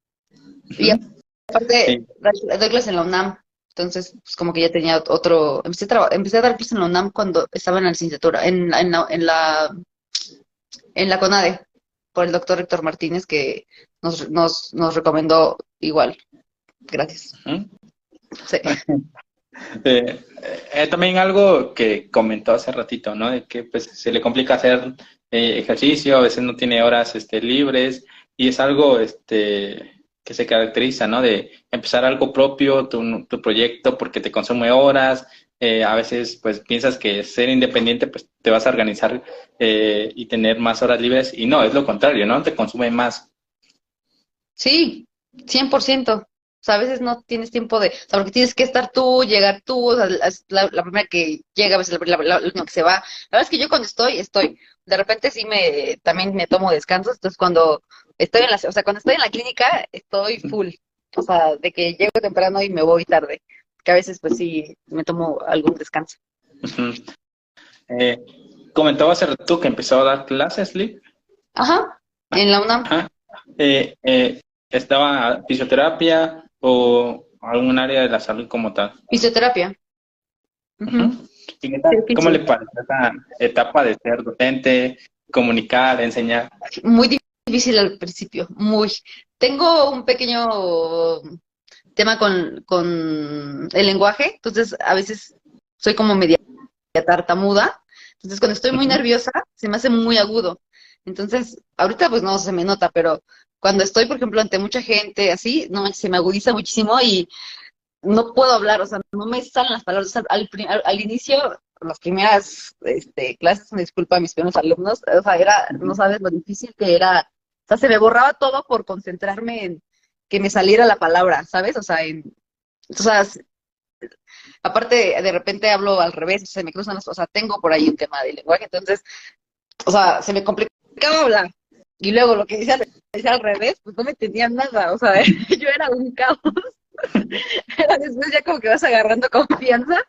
Y aparte, doy clases en la UNAM. Entonces, pues como que ya tenía otro. Empecé a, empecé a dar clases en la UNAM cuando estaba en la licenciatura, en, en, la, en, la, en la CONADE, por el doctor Héctor Martínez, que nos, nos, nos recomendó igual. Gracias. Sí. Eh, eh, también algo que comentó hace ratito, ¿no? De que pues se le complica hacer eh, ejercicio, a veces no tiene horas este, libres y es algo este, que se caracteriza, ¿no? De empezar algo propio, tu, tu proyecto, porque te consume horas. Eh, a veces, pues, piensas que ser independiente, pues, te vas a organizar eh, y tener más horas libres. Y no, es lo contrario, ¿no? Te consume más. Sí, 100%. O sea, a veces no tienes tiempo de, o sea, porque tienes que estar tú, llegar tú, la, primera que llega, a veces la, la, última que se va. La verdad es que yo cuando estoy, estoy. De repente sí me, también me tomo descansos, entonces cuando estoy en la, o sea, cuando estoy en la clínica estoy full, o sea, de que llego temprano y me voy tarde, que a veces pues sí me tomo algún descanso. eh, comentabas tú que empezó a dar clases, Lee. Ajá, en la UNAM. Eh, eh, ¿Estaba fisioterapia o algún área de la salud como tal? Fisioterapia. ¿Cómo le parece esa etapa de ser docente, comunicar, enseñar? Muy difícil al principio, muy. Tengo un pequeño tema con, con el lenguaje, entonces a veces soy como media tartamuda, entonces cuando estoy muy nerviosa se me hace muy agudo. Entonces, ahorita pues no se me nota, pero cuando estoy, por ejemplo, ante mucha gente así, no se me agudiza muchísimo y no puedo hablar, o sea, no me salen las palabras. al, al, inicio, las primeras este, clases, me disculpa a mis primeros alumnos, o sea, era, no sabes lo difícil que era O sea, se me borraba todo por concentrarme en que me saliera la palabra, ¿sabes? O sea, en, o sea, aparte de repente hablo al revés, se me cruzan las, o sea, tengo por ahí un tema de lenguaje, entonces, o sea, se me complicaba hablar. Y luego lo que decía, al revés, pues no me entendía nada, o sea, yo era un caos. Después ya como que vas agarrando confianza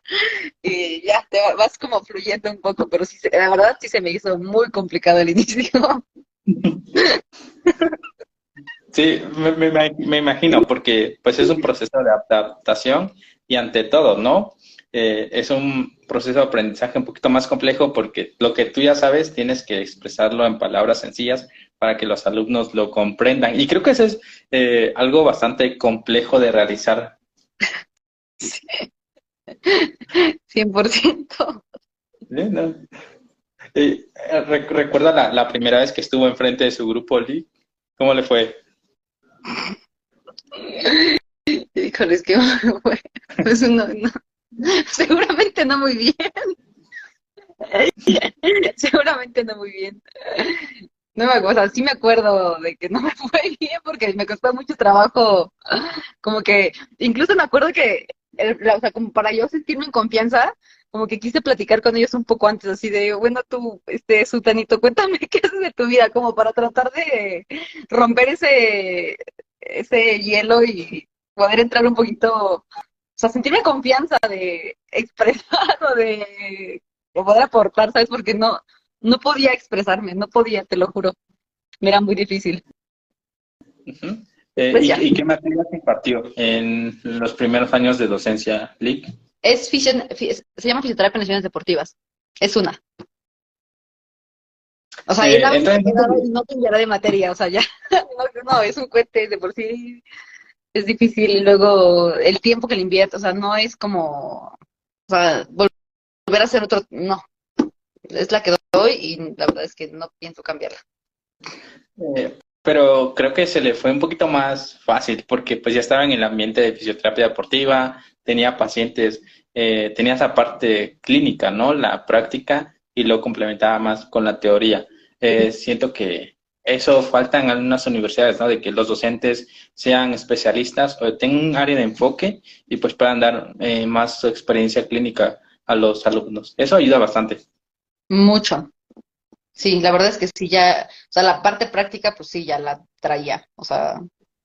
y ya te vas como fluyendo un poco, pero sí, la verdad sí se me hizo muy complicado el inicio. Sí, me, me, imagino, porque pues es un proceso de adaptación y ante todo, ¿no? Eh, es un proceso de aprendizaje un poquito más complejo porque lo que tú ya sabes tienes que expresarlo en palabras sencillas para que los alumnos lo comprendan. Y creo que eso es eh, algo bastante complejo de realizar. Sí. 100%. ¿no? Eh, ¿Recuerda la, primera vez que estuvo enfrente de su grupo, Lee? ¿Cómo le fue? Híjole, que pues no, seguramente no muy bien. seguramente no muy bien. No me acuerdo, sí me acuerdo de que no me fue bien porque me costó mucho trabajo, como que, incluso me acuerdo que, o sea, como para yo sentirme en confianza, como que quise platicar con ellos un poco antes, así de, bueno, tú, este, Sutanito, cuéntame qué haces de tu vida, como para tratar de romper ese, ese hielo y poder entrar un poquito, o sea, sentirme confianza de expresar o de, poder aportar, ¿sabes? Porque no, no podía expresarme, no podía, te lo juro. Me era muy difícil. Eh, pues ¿y, qué materias impartió en los primeros años de docencia, Lick? Es se llama fisioterapia en lesiones deportivas. Es una. O sea, eh, no cambiará de materia, o sea, ya, no, es un cuente de por sí es difícil. Y luego el tiempo que le invierto, o sea, no es como, o sea, volver a hacer otro, no. Es la que doy y la verdad es que no pienso cambiarla. Eh, pero creo que se le fue un poquito más fácil porque pues ya estaba en el ambiente de fisioterapia deportiva, tenía pacientes, eh, tenía esa parte clínica, ¿no? La práctica y lo complementaba más con la teoría. Eh, siento que eso falta en algunas universidades, ¿no? De que los docentes sean especialistas o tengan un área de enfoque y pues puedan dar eh, más experiencia clínica a los alumnos. Eso ayuda bastante. Mucho. Sí, la verdad es que sí, ya, o sea, la parte práctica, pues sí, ya la traía, o sea,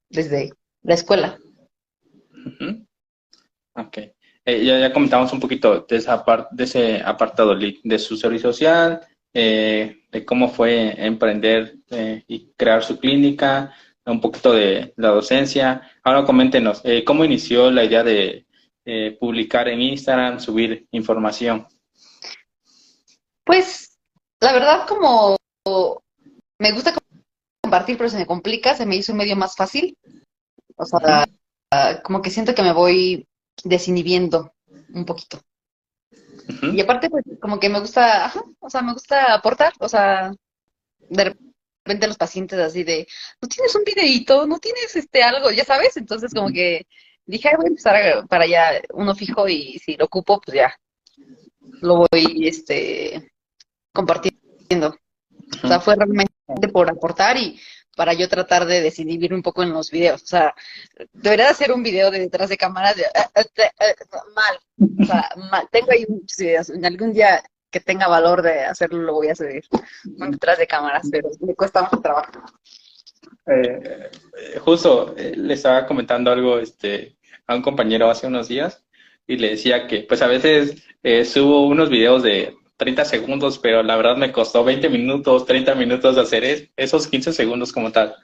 desde la escuela. Ok. Eh, ya, ya comentamos un poquito de, esa de ese apartado de su servicio social, eh, de cómo fue emprender eh, y crear su clínica, un poquito de la docencia. Ahora coméntenos, ¿cómo inició la idea de publicar en Instagram, subir información? Pues, la verdad, como me gusta compartir, pero se me complica, se me hizo un medio más fácil. O sea, como que siento que me voy desinhibiendo un poquito. Y aparte, pues, como que me gusta, ajá, o sea, me gusta aportar, o sea, de repente los pacientes así de, ¿no tienes un videíto? ¿No tienes este algo? Ya sabes, entonces como que dije, voy a empezar para allá uno fijo y si lo ocupo, pues ya, lo voy, este, compartiendo. O sea, fue realmente por aportar y para yo tratar de decidir un poco en los videos. O sea, debería hacer un video de detrás de cámara de, eh, eh, eh, mal. O sea, mal. Tengo ahí muchos videos. En algún día que tenga valor de hacerlo, lo voy a subir detrás de cámaras, pero me cuesta mucho trabajo. justo le estaba comentando algo este, a un compañero hace unos días y le decía que pues a veces subo unos videos de 30 segundos, pero la verdad me costó 20 minutos, 30 minutos hacer esos 15 segundos como tal.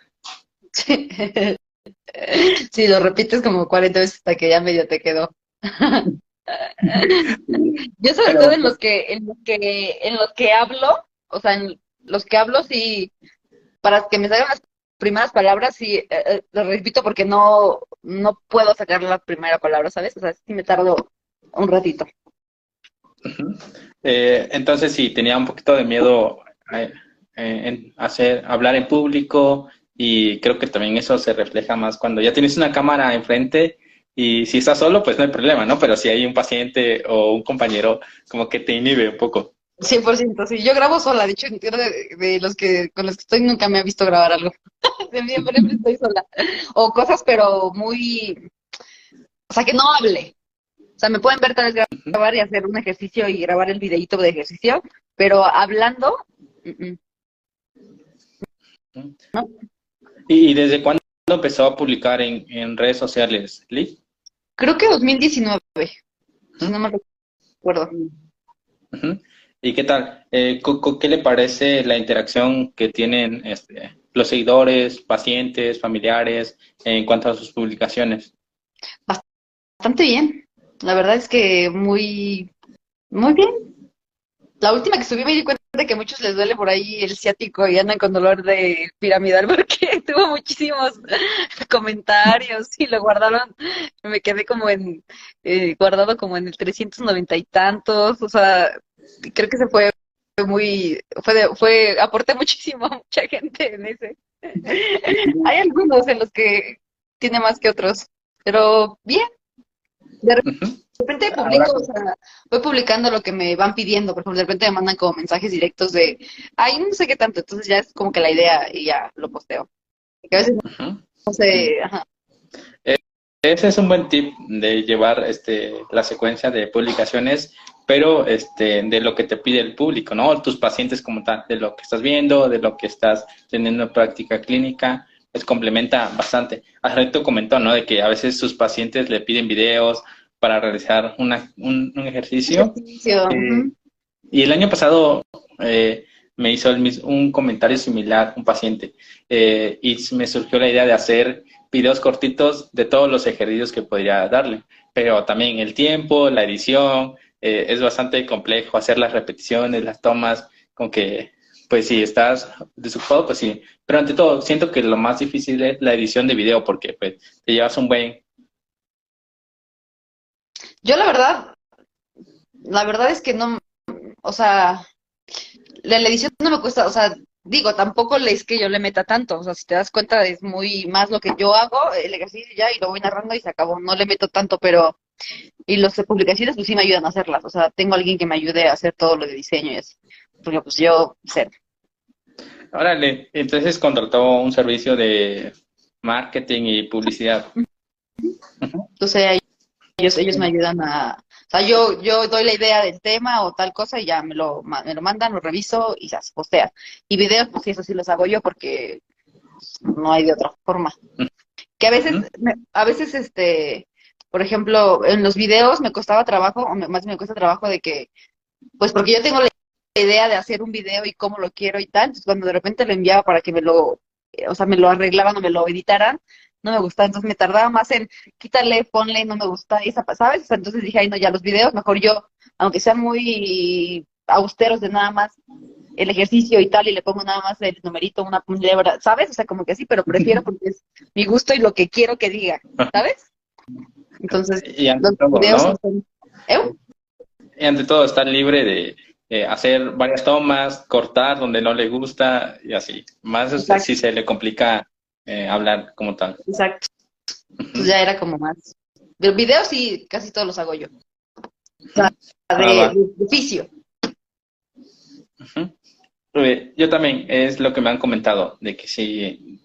Sí. lo repites como 40 veces hasta que ya medio te quedó. Yo sobre todo en los que, en los que, en los que hablo, o sea, en los que hablo sí, para que me salgan las primeras palabras, sí, eh, eh, lo repito porque no, no puedo sacar la primera palabra, ¿sabes? O sea, sí me tardo un ratito. Eh, entonces sí, tenía un poquito de miedo eh, eh, en hacer, hablar en público y creo que también eso se refleja más cuando ya tienes una cámara enfrente y si estás solo, pues no hay problema, ¿no? Pero si hay un paciente o un compañero, como que te inhibe un poco. 100%, sí. Yo grabo sola, de hecho, de, de los que con los que estoy nunca me ha visto grabar algo. Siempre estoy sola. O cosas, pero muy... O sea, que no hable. O sea, me pueden ver tal vez grabar y hacer un ejercicio y grabar el videíto de ejercicio, pero hablando... ¿No? ¿Y desde cuándo empezó a publicar en, en redes sociales, Liz? Creo que 2019, si no me recuerdo. ¿Y qué tal? Eh, ¿Qué le parece la interacción que tienen este, los seguidores, pacientes, familiares en cuanto a sus publicaciones? Bastante bien. La verdad es que muy, muy bien. La última que subí me di cuenta de que a muchos les duele por ahí el ciático y andan con dolor de piramidal porque tuvo muchísimos comentarios y lo guardaron. Me quedé como en, eh, guardado como en el 390 y tantos. O sea, creo que se fue muy, fue, fue, aporté muchísimo a mucha gente en ese. Hay algunos en los que tiene más que otros, pero bien. De repente publico, o sea, voy publicando lo que me van pidiendo, por ejemplo, de repente me mandan como mensajes directos de, ay, no sé qué tanto, entonces ya es como que la idea y ya lo posteo. a veces no sé, ajá. Ese es un buen tip de llevar este, la secuencia de publicaciones, pero este, de lo que te pide el público, ¿no? Tus pacientes como tal, de lo que estás viendo, de lo que estás teniendo en práctica clínica, pues complementa bastante. Hace comentó, ¿no? De que a veces sus pacientes le piden videos para realizar una, un, ejercicio. Eh, y el año pasado eh, me hizo el mismo, un comentario similar, un paciente, eh, y me surgió la idea de hacer videos cortitos de todos los ejercicios que podría darle. Pero también el tiempo, la edición, eh, es bastante complejo hacer las repeticiones, las tomas, con que, pues si estás desocupado, pues sí. Pero ante todo, siento que lo más difícil es la edición de video, porque pues te llevas un buen... Yo la verdad, la verdad es que no, o sea, la edición no me cuesta, o sea, digo, tampoco es que yo le meta tanto, o sea, si te das cuenta es muy más lo que yo hago, el ejercicio ya, y lo voy narrando y se acabó, no le meto tanto, pero, y las publicaciones pues sí me ayudan a hacerlas, o sea, tengo alguien que me ayude a hacer todo lo de diseño y así, porque pues yo sé. Órale, entonces contrató un servicio de marketing y publicidad. Entonces ellos, ellos me ayudan a, o sea, yo, yo doy la idea del tema o tal cosa y ya me lo, me lo mandan, lo reviso y ya se postea. Y videos, pues sí, eso sí los hago yo porque no hay de otra forma. Que a veces, a veces, este, por ejemplo, en los videos me costaba trabajo, o más me cuesta trabajo de que, pues porque yo tengo la idea de hacer un video y cómo lo quiero y tal, entonces cuando de repente lo enviaba para que me lo, o sea, me lo arreglaban o me lo editaran, no me gustaba, entonces me tardaba más en quitarle, ponle, no me gusta, esa, ¿sabes? entonces dije, ay, no, ya los videos, mejor yo, aunque sean muy austeros de nada más el ejercicio y tal, y le pongo nada más el numerito, una lebra, ¿sabes? O sea, como que sí, pero prefiero porque es mi gusto y lo que quiero que diga, ¿sabes? Entonces, y ante los todo, videos ¿Eh? Y ante todo, estar libre de hacer varias tomas, cortar donde no le gusta y así. Más si se le complica eh, hablar como tal. Exacto. Pues ya era como más. De videos sí, casi todos los hago yo. O sea, ah, de, oficio. Yo también, es lo que me han comentado, de que si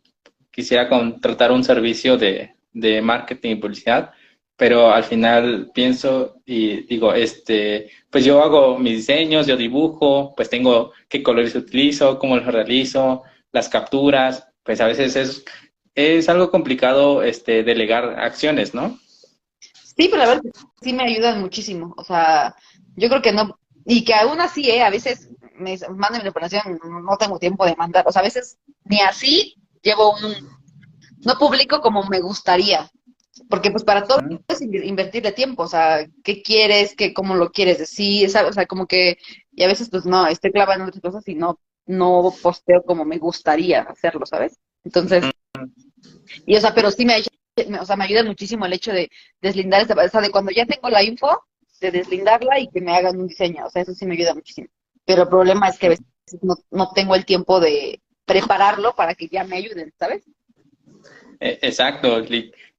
quisiera contratar un servicio de, de marketing y publicidad, pero al final pienso y digo, este, pues yo hago mis diseños, yo dibujo, pues tengo qué colores utilizo, cómo los realizo, las capturas, pues a veces es, es algo complicado este, delegar acciones, ¿no? Sí, pero la verdad sí me ayudan muchísimo. O sea, yo creo que no, y que aún así, ¿eh? a veces me mandan mi operación, no tengo tiempo de mandar. O sea, a veces ni así llevo un, no publico como me gustaría. Porque pues para todo es invertirle tiempo, o sea, qué quieres, qué, cómo lo quieres decir, o sea, como que, y a veces pues no, estoy clavando en otras cosas y no no posteo como me gustaría hacerlo, ¿sabes? Entonces, y o sea, pero sí me, o sea, me ayuda muchísimo el hecho de deslindar esta, o sea, de cuando ya tengo la info, de deslindarla y que me hagan un diseño, o sea, eso sí me ayuda muchísimo. Pero el problema es que a veces no, no tengo el tiempo de prepararlo para que ya me ayuden, ¿sabes? E, exacto,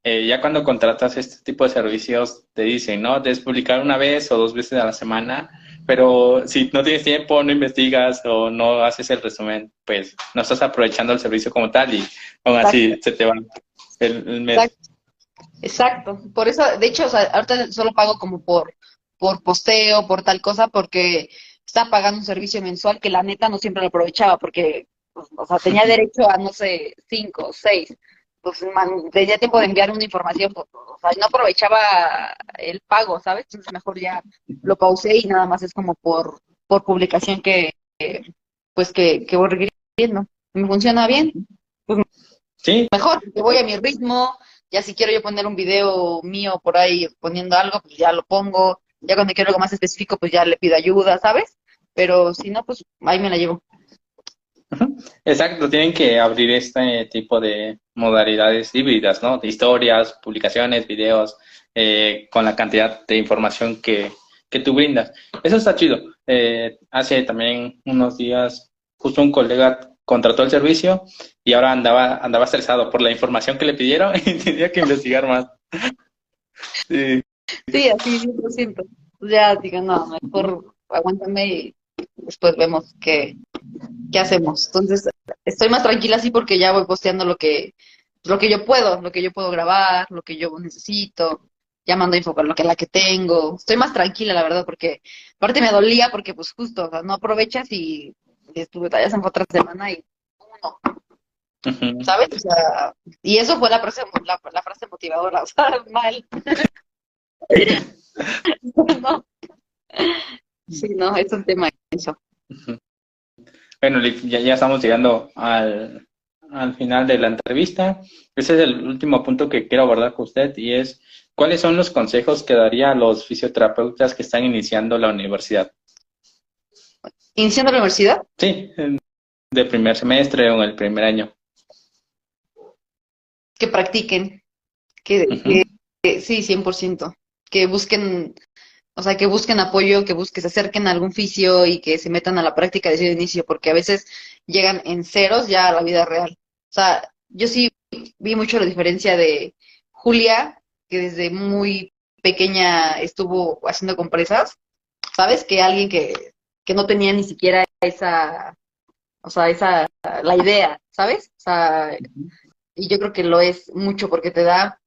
eh, ya cuando contratas este tipo de servicios te dicen, ¿no? Debes publicar una vez o dos veces a la semana pero si no tienes tiempo, no investigas o no haces el resumen, pues no estás aprovechando el servicio como tal y aún así se te va el, mes. Exacto. Por eso, de hecho, o sea, ahorita solo pago como por, por posteo, por tal cosa, porque estaba pagando un servicio mensual que la neta no siempre lo aprovechaba, porque, pues, o sea, tenía derecho a, no sé, cinco, seis, pues tenía tiempo de enviar una información, pues, o sea, no aprovechaba el pago, ¿sabes? Entonces mejor ya lo pausé y nada más es como por, por publicación que, pues que, que voy viendo. Me funciona bien. Pues, sí. Mejor, que voy a mi ritmo, ya si quiero yo poner un video mío por ahí poniendo algo, pues ya lo pongo. Ya cuando quiero algo más específico, pues ya le pido ayuda, ¿sabes? Pero si no, pues ahí me la llevo. Exacto, tienen que abrir este tipo de modalidades híbridas, ¿no? De historias, publicaciones, videos, eh, con la cantidad de información que, que tú brindas. Eso está chido. Eh, hace también unos días, justo un colega contrató el servicio y ahora andaba, andaba estresado por la información que le pidieron y tenía que investigar más. Sí, sí así 100%. Ya digan, no, mejor aguántame y después vemos qué, qué hacemos. Entonces, estoy más tranquila así porque ya voy posteando lo que, lo que yo puedo, lo que yo puedo grabar, lo que yo necesito, ya mando info con lo que la que tengo. Estoy más tranquila, la verdad, porque aparte me dolía porque pues justo, no aprovechas y, estuve tallas en otra semana y uno. ¿Sabes? O sea, y eso fue la frase, la, la frase motivadora, o sea, mal. no. Sí, no, es un tema eso. Bueno, ya, ya estamos llegando al, al final de la entrevista. Ese es el último punto que quiero abordar con usted y es, ¿cuáles son los consejos que daría a los fisioterapeutas que están iniciando la universidad? ¿Iniciando la universidad? Sí, de primer semestre o en el primer año. Que practiquen, que, que sí, 100%, que busquen o sea, que busquen apoyo, que busquen, se acerquen a algún fisio y que se metan a la práctica desde el inicio, porque a veces llegan en ceros ya a la vida real. O sea, yo sí vi mucho la diferencia de Julia, que desde muy pequeña estuvo haciendo compresas, ¿sabes? Que alguien que, que no tenía ni siquiera esa, o sea, esa, la idea, ¿sabes? O sea, y yo creo que lo es mucho porque te da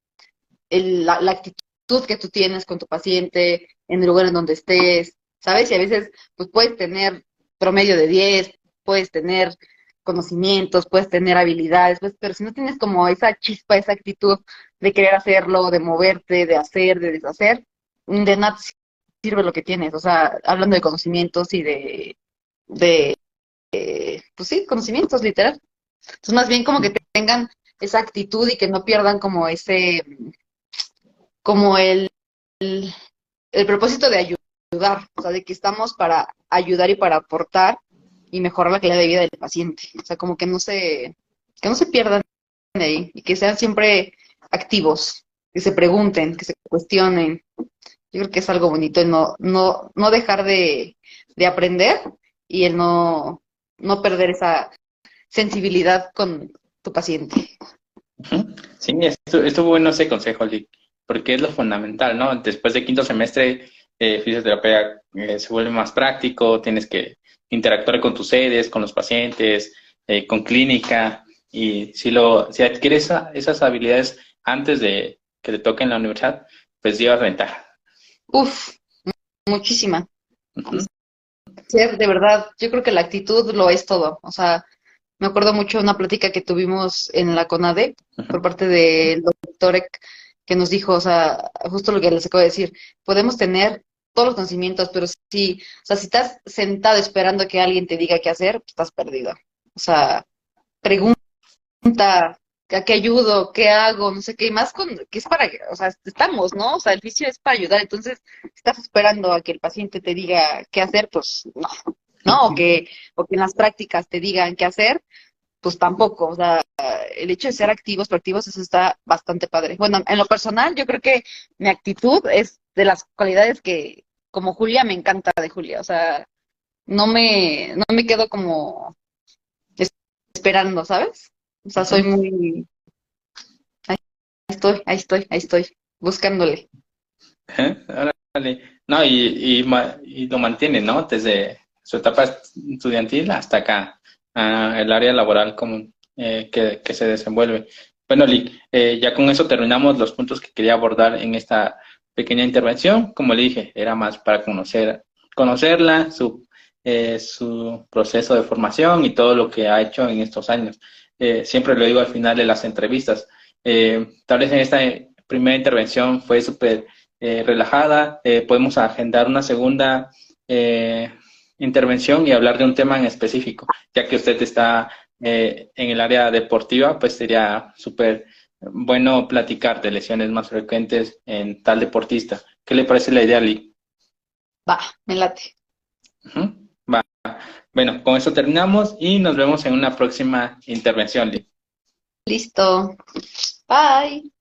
el, la, la, actitud que tú tienes con tu paciente, en el lugar en donde estés, ¿sabes? Y a veces pues puedes tener promedio de 10, puedes tener conocimientos, puedes tener habilidades, pues, pero si no tienes como esa chispa, esa actitud de querer hacerlo, de moverte, de hacer, de deshacer, de nada sirve lo que tienes. O sea, hablando de conocimientos y de, de eh, pues sí, conocimientos, literal. Entonces, más bien como que tengan esa actitud y que no pierdan como ese, como el el propósito de ayudar, o sea, de que estamos para ayudar y para aportar y mejorar la calidad de vida del paciente. O sea, como que no se, que no se pierdan ahí y que sean siempre activos, que se pregunten, que se cuestionen. Yo creo que es algo bonito el no, no, no dejar de, de aprender y el no, no perder esa sensibilidad con tu paciente. Sí, estuvo bueno ese consejo, Lick porque es lo fundamental, ¿no? Después de quinto semestre, eh, fisioterapia eh, se vuelve más práctico, tienes que interactuar con tus sedes, con los pacientes, eh, con clínica, y si, lo, si adquieres esas habilidades antes de que te toque en la universidad, pues llevas ventaja. Uf, muchísima. de verdad, yo creo que la actitud lo es todo. O sea, me acuerdo mucho de una plática que tuvimos en la CONADE por parte del doctor que nos dijo, o sea, justo lo que les acabo de decir, podemos tener todos los conocimientos, pero si, o sea, si estás sentado esperando que alguien te diga qué hacer, pues estás perdido. O sea, pregunta, ¿a qué ayudo? ¿Qué hago? No sé qué, y más con, que es para, o sea, estamos, ¿no? O sea, el fisio es para ayudar, entonces, si estás esperando a que el paciente te diga qué hacer, pues no, ¿no? O que, o que en las prácticas te digan qué hacer, pues tampoco, o sea, el hecho de ser activos, proactivos, eso está bastante padre. Bueno, en lo personal, yo creo que mi actitud es de las cualidades que, como Julia, me encanta de Julia, o sea, no me, no me quedo como esperando, ¿sabes? O sea, soy muy... Ahí estoy, ahí estoy, ahí estoy, buscándole. ¿Eh? No, y, y, lo mantiene, ¿no? Desde su etapa estudiantil hasta acá, el área laboral común eh, que, que, se desenvuelve. Bueno, Lee, eh, ya con eso terminamos los puntos que quería abordar en esta pequeña intervención. Como le dije, era más para conocer, conocerla, su, eh, su proceso de formación y todo lo que ha hecho en estos años. siempre lo digo al final de las entrevistas. tal vez en esta primera intervención fue súper eh, relajada. Eh, podemos agendar una segunda eh, intervención y hablar de un tema en específico, ya que usted está en el área deportiva, pues sería súper bueno platicar de lesiones más frecuentes en tal deportista. ¿Qué le parece la idea, Lee? Va, me late. Va. Bueno, con eso terminamos y nos vemos en una próxima intervención, Lee. Listo. Bye.